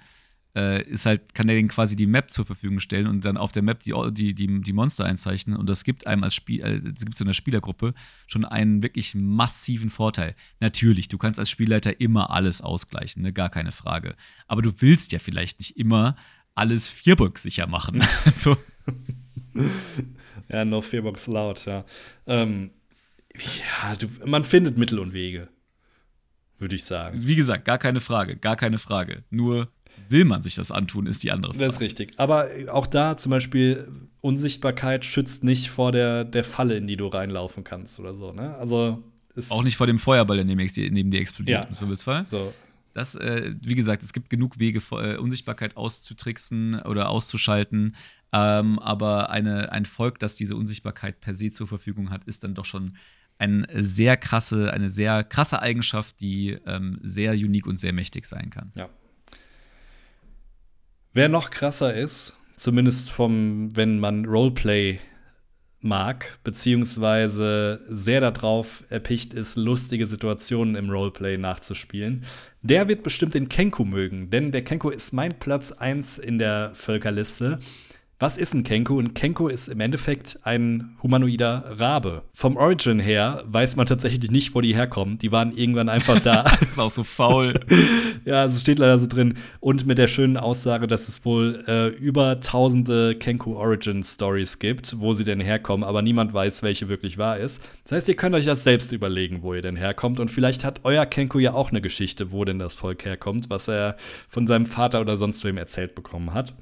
ist halt, kann er denen quasi die Map zur Verfügung stellen und dann auf der Map die, die, die, die Monster einzeichnen. Und das gibt einem als Spiel, äh, gibt so einer Spielergruppe schon einen wirklich massiven Vorteil. Natürlich, du kannst als Spielleiter immer alles ausgleichen, ne? gar keine Frage. Aber du willst ja vielleicht nicht immer alles vierbox-sicher machen. so. Ja, no Vierbox laut, ja. Ähm, ja, du, man findet Mittel und Wege, würde ich sagen. Wie gesagt, gar keine Frage, gar keine Frage. Nur will man sich das antun, ist die andere Frage. Das ist richtig. Aber auch da zum Beispiel, Unsichtbarkeit schützt nicht vor der, der Falle, in die du reinlaufen kannst oder so. Ne? Also auch nicht vor dem Feuerball, der neben, neben dir explodiert, ja. im Zweifelsfall. So. Das, äh, wie gesagt, es gibt genug Wege, äh, Unsichtbarkeit auszutricksen oder auszuschalten. Ähm, aber eine, ein Volk, das diese Unsichtbarkeit per se zur Verfügung hat, ist dann doch schon eine sehr krasse, eine sehr krasse Eigenschaft, die ähm, sehr unique und sehr mächtig sein kann. Ja, Wer noch krasser ist, zumindest vom, wenn man Roleplay mag, beziehungsweise sehr darauf erpicht ist, lustige Situationen im Roleplay nachzuspielen, der wird bestimmt den Kenku mögen, denn der Kenku ist mein Platz 1 in der Völkerliste. Was ist ein Kenku? Ein Kenku ist im Endeffekt ein humanoider Rabe. Vom Origin her weiß man tatsächlich nicht, wo die herkommen. Die waren irgendwann einfach da. das ist auch so faul. ja, es steht leider so drin. Und mit der schönen Aussage, dass es wohl äh, über tausende Kenku Origin Stories gibt, wo sie denn herkommen, aber niemand weiß, welche wirklich wahr ist. Das heißt, ihr könnt euch das selbst überlegen, wo ihr denn herkommt. Und vielleicht hat euer Kenku ja auch eine Geschichte, wo denn das Volk herkommt, was er von seinem Vater oder sonst wem erzählt bekommen hat.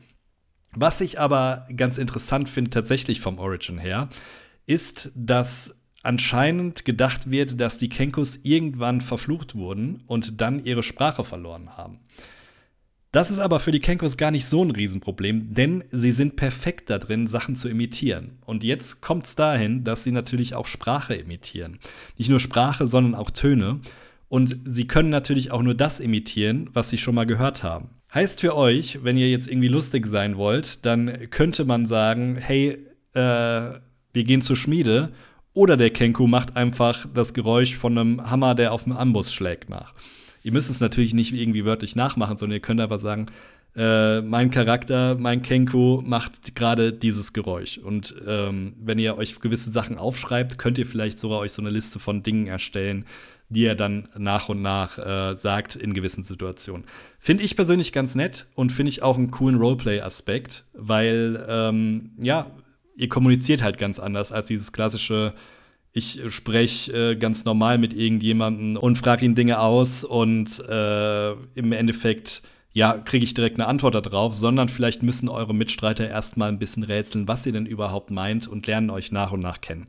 Was ich aber ganz interessant finde, tatsächlich vom Origin her, ist, dass anscheinend gedacht wird, dass die Kenkus irgendwann verflucht wurden und dann ihre Sprache verloren haben. Das ist aber für die Kenkus gar nicht so ein Riesenproblem, denn sie sind perfekt da drin, Sachen zu imitieren. Und jetzt kommt es dahin, dass sie natürlich auch Sprache imitieren. Nicht nur Sprache, sondern auch Töne. Und sie können natürlich auch nur das imitieren, was sie schon mal gehört haben. Heißt für euch, wenn ihr jetzt irgendwie lustig sein wollt, dann könnte man sagen, hey, äh, wir gehen zur Schmiede. Oder der Kenku macht einfach das Geräusch von einem Hammer, der auf dem Amboss schlägt, nach. Ihr müsst es natürlich nicht irgendwie wörtlich nachmachen, sondern ihr könnt einfach sagen, äh, mein Charakter, mein Kenku macht gerade dieses Geräusch. Und ähm, wenn ihr euch gewisse Sachen aufschreibt, könnt ihr vielleicht sogar euch so eine Liste von Dingen erstellen, die er dann nach und nach äh, sagt in gewissen Situationen. Finde ich persönlich ganz nett und finde ich auch einen coolen Roleplay-Aspekt, weil, ähm, ja, ihr kommuniziert halt ganz anders als dieses klassische ich spreche äh, ganz normal mit irgendjemandem und frage ihn Dinge aus und äh, im Endeffekt ja, kriege ich direkt eine Antwort darauf, sondern vielleicht müssen eure Mitstreiter erstmal ein bisschen rätseln, was ihr denn überhaupt meint und lernen euch nach und nach kennen.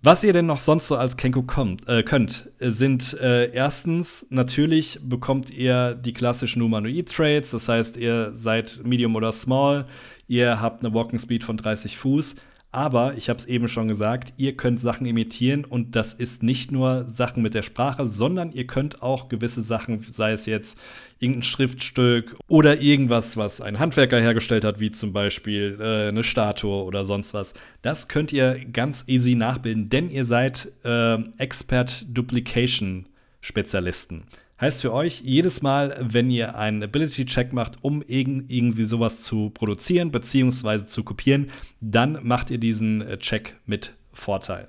Was ihr denn noch sonst so als Kenko kommt, äh, könnt, sind äh, erstens, natürlich bekommt ihr die klassischen Humanoid-Trades, das heißt, ihr seid Medium oder Small, ihr habt eine Walking Speed von 30 Fuß, aber ich habe es eben schon gesagt, ihr könnt Sachen imitieren und das ist nicht nur Sachen mit der Sprache, sondern ihr könnt auch gewisse Sachen, sei es jetzt irgendein Schriftstück oder irgendwas, was ein Handwerker hergestellt hat, wie zum Beispiel äh, eine Statue oder sonst was, das könnt ihr ganz easy nachbilden, denn ihr seid äh, Expert Duplication Spezialisten. Heißt für euch, jedes Mal, wenn ihr einen Ability-Check macht, um irgendwie sowas zu produzieren bzw. zu kopieren, dann macht ihr diesen äh, Check mit Vorteil.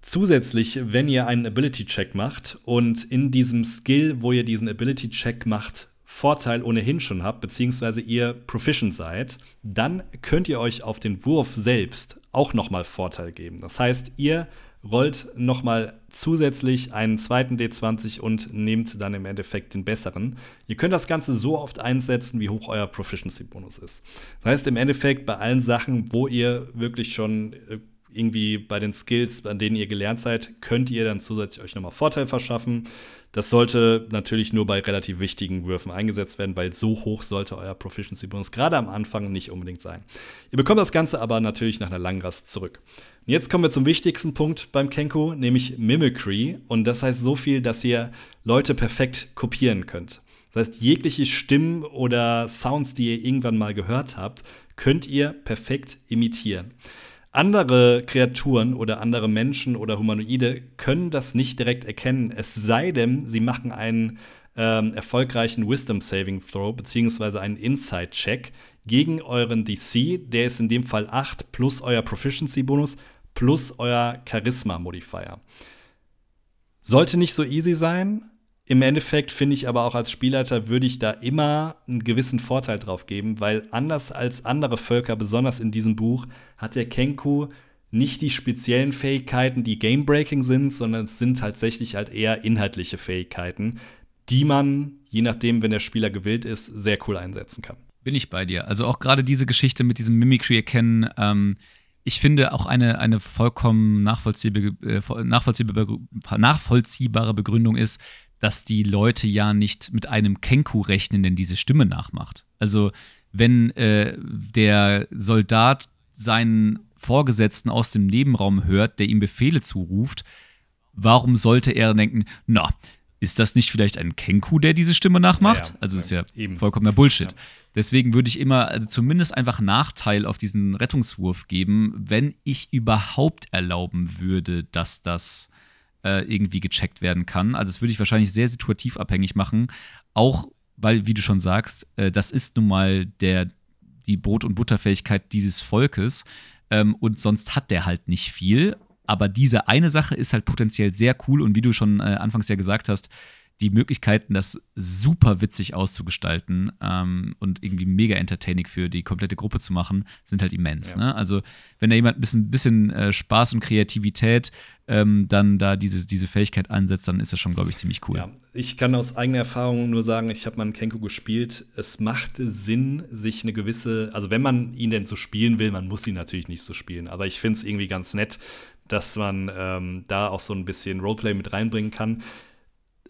Zusätzlich, wenn ihr einen Ability-Check macht und in diesem Skill, wo ihr diesen Ability-Check macht, Vorteil ohnehin schon habt, beziehungsweise ihr proficient seid, dann könnt ihr euch auf den Wurf selbst auch nochmal Vorteil geben. Das heißt, ihr rollt nochmal zusätzlich einen zweiten D20 und nehmt dann im Endeffekt den besseren. Ihr könnt das Ganze so oft einsetzen, wie hoch euer Proficiency-Bonus ist. Das heißt im Endeffekt bei allen Sachen, wo ihr wirklich schon äh, irgendwie bei den Skills, an denen ihr gelernt seid, könnt ihr dann zusätzlich euch nochmal Vorteil verschaffen. Das sollte natürlich nur bei relativ wichtigen Würfen eingesetzt werden, weil so hoch sollte euer Proficiency-Bonus gerade am Anfang nicht unbedingt sein. Ihr bekommt das Ganze aber natürlich nach einer langen Rast zurück. Und jetzt kommen wir zum wichtigsten Punkt beim Kenko, nämlich Mimicry. Und das heißt so viel, dass ihr Leute perfekt kopieren könnt. Das heißt, jegliche Stimmen oder Sounds, die ihr irgendwann mal gehört habt, könnt ihr perfekt imitieren. Andere Kreaturen oder andere Menschen oder Humanoide können das nicht direkt erkennen, es sei denn, sie machen einen ähm, erfolgreichen Wisdom Saving Throw beziehungsweise einen Insight Check gegen euren DC. Der ist in dem Fall 8 plus euer Proficiency Bonus plus euer Charisma Modifier. Sollte nicht so easy sein, im Endeffekt finde ich aber auch als Spielleiter würde ich da immer einen gewissen Vorteil drauf geben, weil anders als andere Völker, besonders in diesem Buch, hat der Kenku nicht die speziellen Fähigkeiten, die Gamebreaking sind, sondern es sind tatsächlich halt eher inhaltliche Fähigkeiten, die man, je nachdem, wenn der Spieler gewillt ist, sehr cool einsetzen kann. Bin ich bei dir. Also auch gerade diese Geschichte mit diesem Mimicry erkennen, ähm, ich finde auch eine, eine vollkommen nachvollziehbare, äh, nachvollziehbare, nachvollziehbare Begründung ist, dass die Leute ja nicht mit einem Kenku rechnen, der diese Stimme nachmacht. Also wenn äh, der Soldat seinen Vorgesetzten aus dem Nebenraum hört, der ihm Befehle zuruft, warum sollte er denken, na, ist das nicht vielleicht ein Kenku, der diese Stimme nachmacht? Ja, ja. Also das ist ja Eben. vollkommener Bullshit. Ja. Deswegen würde ich immer also zumindest einfach Nachteil auf diesen Rettungswurf geben, wenn ich überhaupt erlauben würde, dass das äh, irgendwie gecheckt werden kann. Also das würde ich wahrscheinlich sehr situativ abhängig machen. Auch weil, wie du schon sagst, äh, das ist nun mal der, die Brot- und Butterfähigkeit dieses Volkes. Ähm, und sonst hat der halt nicht viel. Aber diese eine Sache ist halt potenziell sehr cool. Und wie du schon äh, anfangs ja gesagt hast, die Möglichkeiten, das super witzig auszugestalten ähm, und irgendwie mega entertaining für die komplette Gruppe zu machen, sind halt immens. Ja. Ne? Also, wenn da jemand ein bisschen, bisschen äh, Spaß und Kreativität ähm, dann da diese, diese Fähigkeit ansetzt, dann ist das schon, glaube ich, ziemlich cool. Ja, ich kann aus eigener Erfahrung nur sagen, ich habe mal einen Kenku gespielt. Es macht Sinn, sich eine gewisse, also wenn man ihn denn so spielen will, man muss ihn natürlich nicht so spielen, aber ich finde es irgendwie ganz nett, dass man ähm, da auch so ein bisschen Roleplay mit reinbringen kann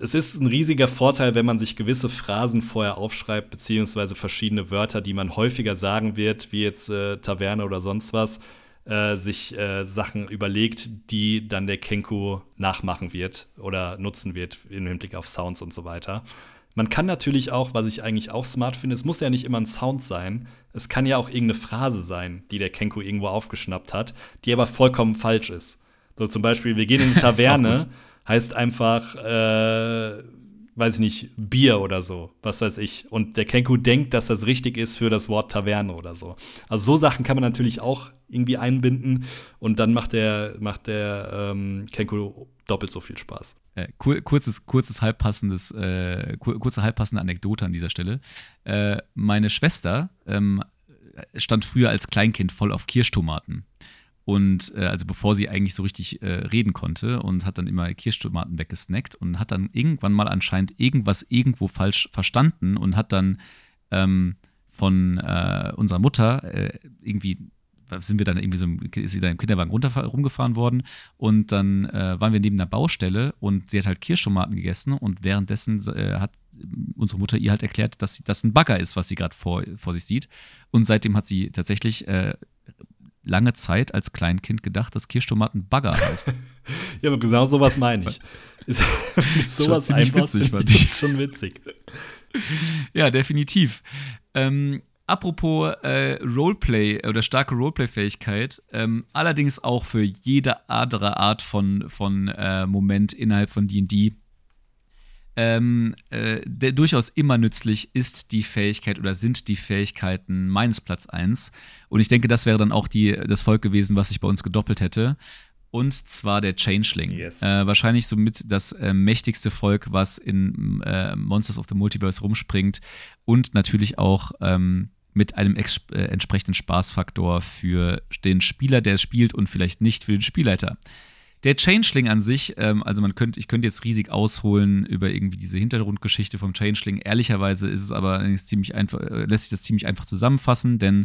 es ist ein riesiger Vorteil, wenn man sich gewisse Phrasen vorher aufschreibt, beziehungsweise verschiedene Wörter, die man häufiger sagen wird, wie jetzt äh, Taverne oder sonst was, äh, sich äh, Sachen überlegt, die dann der Kenku nachmachen wird oder nutzen wird im Hinblick auf Sounds und so weiter. Man kann natürlich auch, was ich eigentlich auch smart finde, es muss ja nicht immer ein Sound sein. Es kann ja auch irgendeine Phrase sein, die der Kenku irgendwo aufgeschnappt hat, die aber vollkommen falsch ist. So zum Beispiel, wir gehen in die Taverne heißt einfach, äh, weiß ich nicht, Bier oder so, was weiß ich. Und der Kenku denkt, dass das richtig ist für das Wort Taverne oder so. Also so Sachen kann man natürlich auch irgendwie einbinden und dann macht der, macht der ähm, Kenku doppelt so viel Spaß. Äh, kurzes, kurzes halbpassendes, äh, kurze halbpassende Anekdote an dieser Stelle. Äh, meine Schwester ähm, stand früher als Kleinkind voll auf Kirschtomaten. Und äh, also bevor sie eigentlich so richtig äh, reden konnte und hat dann immer Kirschtomaten weggesnackt und hat dann irgendwann mal anscheinend irgendwas irgendwo falsch verstanden und hat dann ähm, von äh, unserer Mutter äh, irgendwie sind wir dann irgendwie so ist sie dann im Kinderwagen runter rumgefahren worden und dann äh, waren wir neben einer Baustelle und sie hat halt Kirschtomaten gegessen und währenddessen äh, hat unsere Mutter ihr halt erklärt, dass das ein Bagger ist, was sie gerade vor, vor sich sieht. Und seitdem hat sie tatsächlich äh, lange Zeit als Kleinkind gedacht, dass Kirschtomaten Bagger heißen. ja, aber genau sowas meine ich. Ist, sowas einfach witzig, fand ich. schon witzig. ja, definitiv. Ähm, apropos äh, Roleplay oder starke Roleplay-Fähigkeit, ähm, allerdings auch für jede andere Art von, von äh, Moment innerhalb von DD ähm, äh, der, durchaus immer nützlich ist die Fähigkeit oder sind die Fähigkeiten meines Platz 1. Und ich denke, das wäre dann auch die, das Volk gewesen, was sich bei uns gedoppelt hätte. Und zwar der Changeling. Yes. Äh, wahrscheinlich somit das äh, mächtigste Volk, was in äh, Monsters of the Multiverse rumspringt. Und natürlich auch ähm, mit einem äh, entsprechenden Spaßfaktor für den Spieler, der es spielt und vielleicht nicht für den Spielleiter. Der Changeling an sich, ähm, also man könnte, ich könnte jetzt riesig ausholen über irgendwie diese Hintergrundgeschichte vom Changeling. Ehrlicherweise ist es aber ziemlich einfach, äh, lässt sich das ziemlich einfach zusammenfassen, denn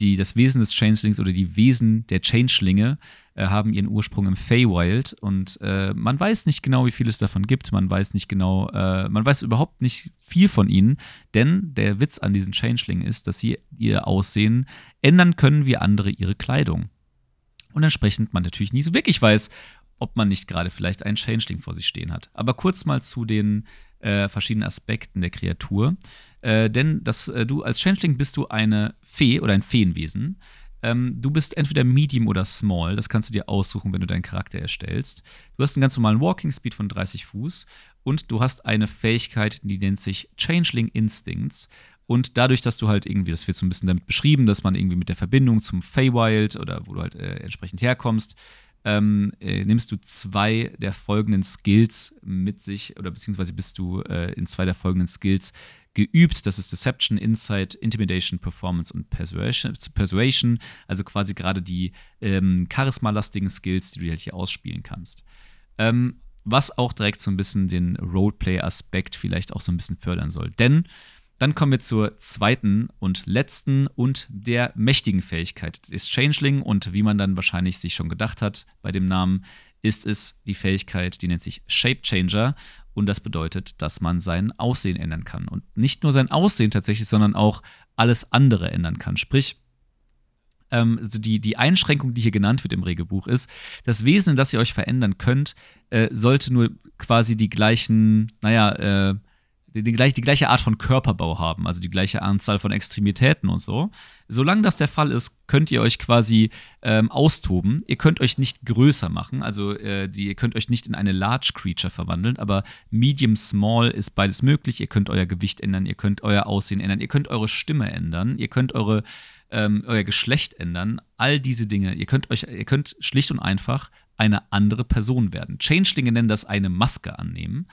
die, das Wesen des Changelings oder die Wesen der Changelinge äh, haben ihren Ursprung im Feywild und äh, man weiß nicht genau, wie viel es davon gibt. Man weiß nicht genau, äh, man weiß überhaupt nicht viel von ihnen, denn der Witz an diesen Changelingen ist, dass sie ihr Aussehen ändern können wie andere ihre Kleidung und entsprechend man natürlich nie so wirklich weiß, ob man nicht gerade vielleicht einen Changeling vor sich stehen hat. Aber kurz mal zu den äh, verschiedenen Aspekten der Kreatur. Äh, denn das, äh, du als Changeling bist du eine Fee oder ein Feenwesen. Ähm, du bist entweder Medium oder Small, das kannst du dir aussuchen, wenn du deinen Charakter erstellst. Du hast einen ganz normalen Walking Speed von 30 Fuß und du hast eine Fähigkeit, die nennt sich Changeling Instincts. Und dadurch, dass du halt irgendwie, das wird so ein bisschen damit beschrieben, dass man irgendwie mit der Verbindung zum Feywild oder wo du halt äh, entsprechend herkommst, ähm, äh, nimmst du zwei der folgenden Skills mit sich oder beziehungsweise bist du äh, in zwei der folgenden Skills geübt. Das ist Deception, Insight, Intimidation, Performance und Persuasion. Persuasion also quasi gerade die ähm, charisma-lastigen Skills, die du halt hier ausspielen kannst. Ähm, was auch direkt so ein bisschen den Roleplay-Aspekt vielleicht auch so ein bisschen fördern soll. Denn dann kommen wir zur zweiten und letzten und der mächtigen Fähigkeit des Changeling. Und wie man dann wahrscheinlich sich schon gedacht hat bei dem Namen, ist es die Fähigkeit, die nennt sich Shape Changer. Und das bedeutet, dass man sein Aussehen ändern kann. Und nicht nur sein Aussehen tatsächlich, sondern auch alles andere ändern kann. Sprich, ähm, also die, die Einschränkung, die hier genannt wird im Regelbuch, ist, das Wesen, das ihr euch verändern könnt, äh, sollte nur quasi die gleichen, naja, äh, die, die, gleich, die gleiche Art von Körperbau haben, also die gleiche Anzahl von Extremitäten und so. Solange das der Fall ist, könnt ihr euch quasi ähm, austoben. Ihr könnt euch nicht größer machen, also äh, die, ihr könnt euch nicht in eine Large Creature verwandeln, aber Medium Small ist beides möglich. Ihr könnt euer Gewicht ändern, ihr könnt euer Aussehen ändern, ihr könnt eure Stimme ändern, ihr könnt eure ähm, euer Geschlecht ändern, all diese Dinge. Ihr könnt euch, ihr könnt schlicht und einfach eine andere Person werden. Changelinge nennen das eine Maske annehmen.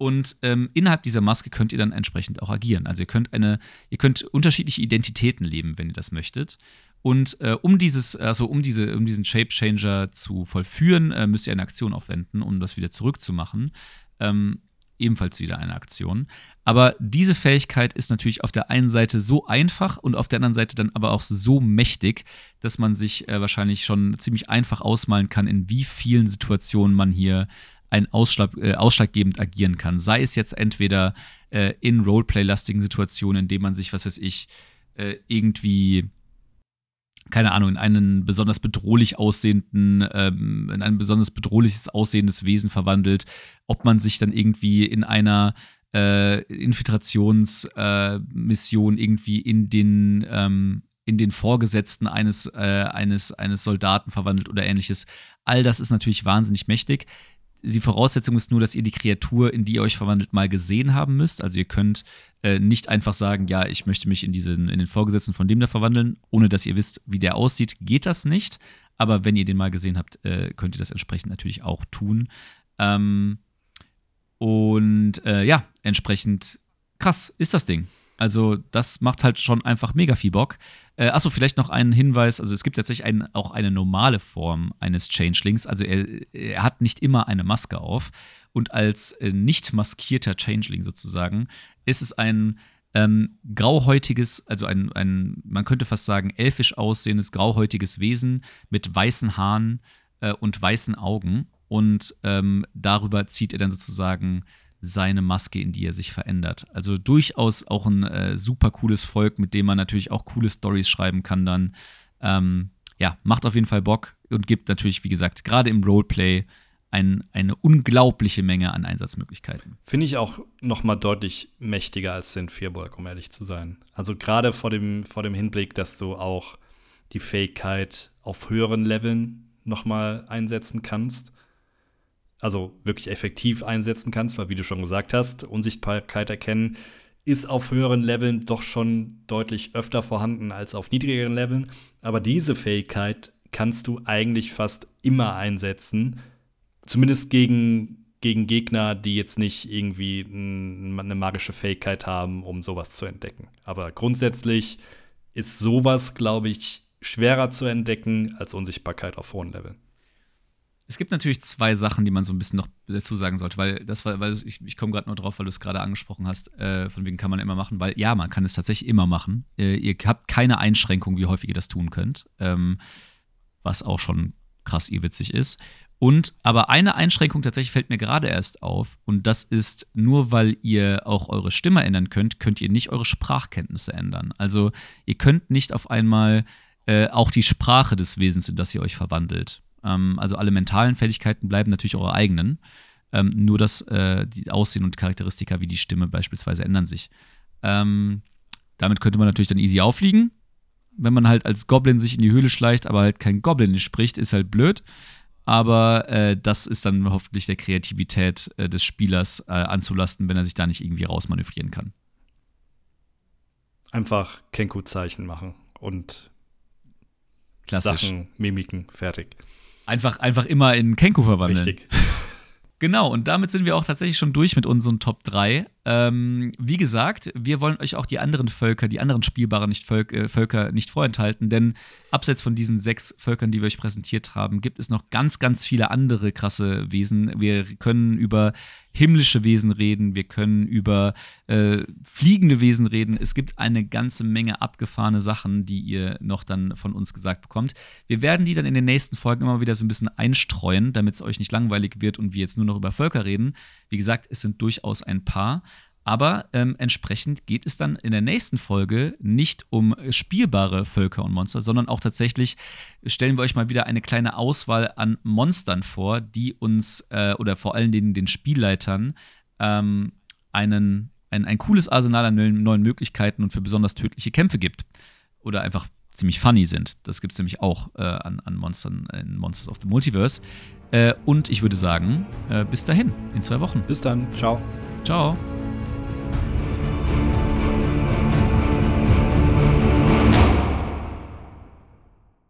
Und ähm, innerhalb dieser Maske könnt ihr dann entsprechend auch agieren. Also ihr könnt eine, ihr könnt unterschiedliche Identitäten leben, wenn ihr das möchtet. Und äh, um dieses, also um diese, um diesen Shape Changer zu vollführen, äh, müsst ihr eine Aktion aufwenden, um das wieder zurückzumachen. Ähm, ebenfalls wieder eine Aktion. Aber diese Fähigkeit ist natürlich auf der einen Seite so einfach und auf der anderen Seite dann aber auch so mächtig, dass man sich äh, wahrscheinlich schon ziemlich einfach ausmalen kann, in wie vielen Situationen man hier ein Ausschlag, äh, ausschlaggebend agieren kann. Sei es jetzt entweder äh, in Roleplay-lastigen Situationen, in denen man sich, was weiß ich, äh, irgendwie keine Ahnung, in einen besonders bedrohlich aussehenden, ähm, in ein besonders bedrohliches aussehendes Wesen verwandelt, ob man sich dann irgendwie in einer äh, Infiltrationsmission äh, irgendwie in den ähm, in den Vorgesetzten eines, äh, eines, eines Soldaten verwandelt oder ähnliches. All das ist natürlich wahnsinnig mächtig die Voraussetzung ist nur, dass ihr die Kreatur, in die ihr euch verwandelt, mal gesehen haben müsst. Also ihr könnt äh, nicht einfach sagen, ja, ich möchte mich in, diesen, in den Vorgesetzten von dem da verwandeln, ohne dass ihr wisst, wie der aussieht, geht das nicht. Aber wenn ihr den mal gesehen habt, äh, könnt ihr das entsprechend natürlich auch tun. Ähm, und äh, ja, entsprechend krass ist das Ding. Also das macht halt schon einfach mega viel Bock. Äh, achso, vielleicht noch einen Hinweis. Also es gibt tatsächlich ein, auch eine normale Form eines Changelings. Also er, er hat nicht immer eine Maske auf. Und als äh, nicht maskierter Changeling sozusagen ist es ein ähm, grauhäutiges, also ein, ein, man könnte fast sagen, elfisch aussehendes, grauhäutiges Wesen mit weißen Haaren äh, und weißen Augen. Und ähm, darüber zieht er dann sozusagen seine Maske, in die er sich verändert. Also durchaus auch ein äh, super cooles Volk, mit dem man natürlich auch coole Stories schreiben kann dann. Ähm, ja, macht auf jeden Fall Bock und gibt natürlich, wie gesagt, gerade im Roleplay ein, eine unglaubliche Menge an Einsatzmöglichkeiten. Finde ich auch noch mal deutlich mächtiger als den Vierburg, um ehrlich zu sein. Also gerade vor dem, vor dem Hinblick, dass du auch die Fähigkeit auf höheren Leveln noch mal einsetzen kannst also wirklich effektiv einsetzen kannst, weil wie du schon gesagt hast, Unsichtbarkeit erkennen ist auf höheren Leveln doch schon deutlich öfter vorhanden als auf niedrigeren Leveln. Aber diese Fähigkeit kannst du eigentlich fast immer einsetzen. Zumindest gegen, gegen Gegner, die jetzt nicht irgendwie eine magische Fähigkeit haben, um sowas zu entdecken. Aber grundsätzlich ist sowas, glaube ich, schwerer zu entdecken als Unsichtbarkeit auf hohen Leveln. Es gibt natürlich zwei Sachen, die man so ein bisschen noch dazu sagen sollte, weil das war, weil ich, ich komme gerade nur drauf, weil du es gerade angesprochen hast, äh, von wegen kann man immer machen, weil ja, man kann es tatsächlich immer machen. Äh, ihr habt keine Einschränkung, wie häufig ihr das tun könnt, ähm, was auch schon krass ihr witzig ist. Und aber eine Einschränkung tatsächlich fällt mir gerade erst auf und das ist nur weil ihr auch eure Stimme ändern könnt, könnt ihr nicht eure Sprachkenntnisse ändern. Also ihr könnt nicht auf einmal äh, auch die Sprache des Wesens, in das ihr euch verwandelt, ähm, also alle mentalen Fertigkeiten bleiben natürlich eure eigenen. Ähm, nur das äh, die Aussehen und Charakteristika wie die Stimme beispielsweise ändern sich. Ähm, damit könnte man natürlich dann easy auffliegen. Wenn man halt als Goblin sich in die Höhle schleicht, aber halt kein Goblin spricht, ist halt blöd. Aber äh, das ist dann hoffentlich der Kreativität äh, des Spielers äh, anzulasten, wenn er sich da nicht irgendwie rausmanövrieren kann. Einfach Kenku-Zeichen machen und Klassisch. Sachen, Mimiken, fertig. Einfach, einfach immer in Kenku verwandeln. Richtig. Genau, und damit sind wir auch tatsächlich schon durch mit unseren Top 3. Ähm, wie gesagt, wir wollen euch auch die anderen Völker, die anderen spielbaren nicht Völk, äh, Völker nicht vorenthalten, denn abseits von diesen sechs Völkern, die wir euch präsentiert haben, gibt es noch ganz, ganz viele andere krasse Wesen. Wir können über himmlische Wesen reden, wir können über äh, fliegende Wesen reden. Es gibt eine ganze Menge abgefahrene Sachen, die ihr noch dann von uns gesagt bekommt. Wir werden die dann in den nächsten Folgen immer wieder so ein bisschen einstreuen, damit es euch nicht langweilig wird und wir jetzt nur noch über Völker reden. Wie gesagt, es sind durchaus ein paar. Aber ähm, entsprechend geht es dann in der nächsten Folge nicht um spielbare Völker und Monster, sondern auch tatsächlich stellen wir euch mal wieder eine kleine Auswahl an Monstern vor, die uns äh, oder vor allen Dingen den Spielleitern ähm, einen, ein, ein cooles Arsenal an neuen, Möglichkeiten und für besonders tödliche Kämpfe gibt. Oder einfach ziemlich funny sind. Das gibt es nämlich auch äh, an, an Monstern in Monsters of the Multiverse. Äh, und ich würde sagen, äh, bis dahin, in zwei Wochen. Bis dann. Ciao. Ciao.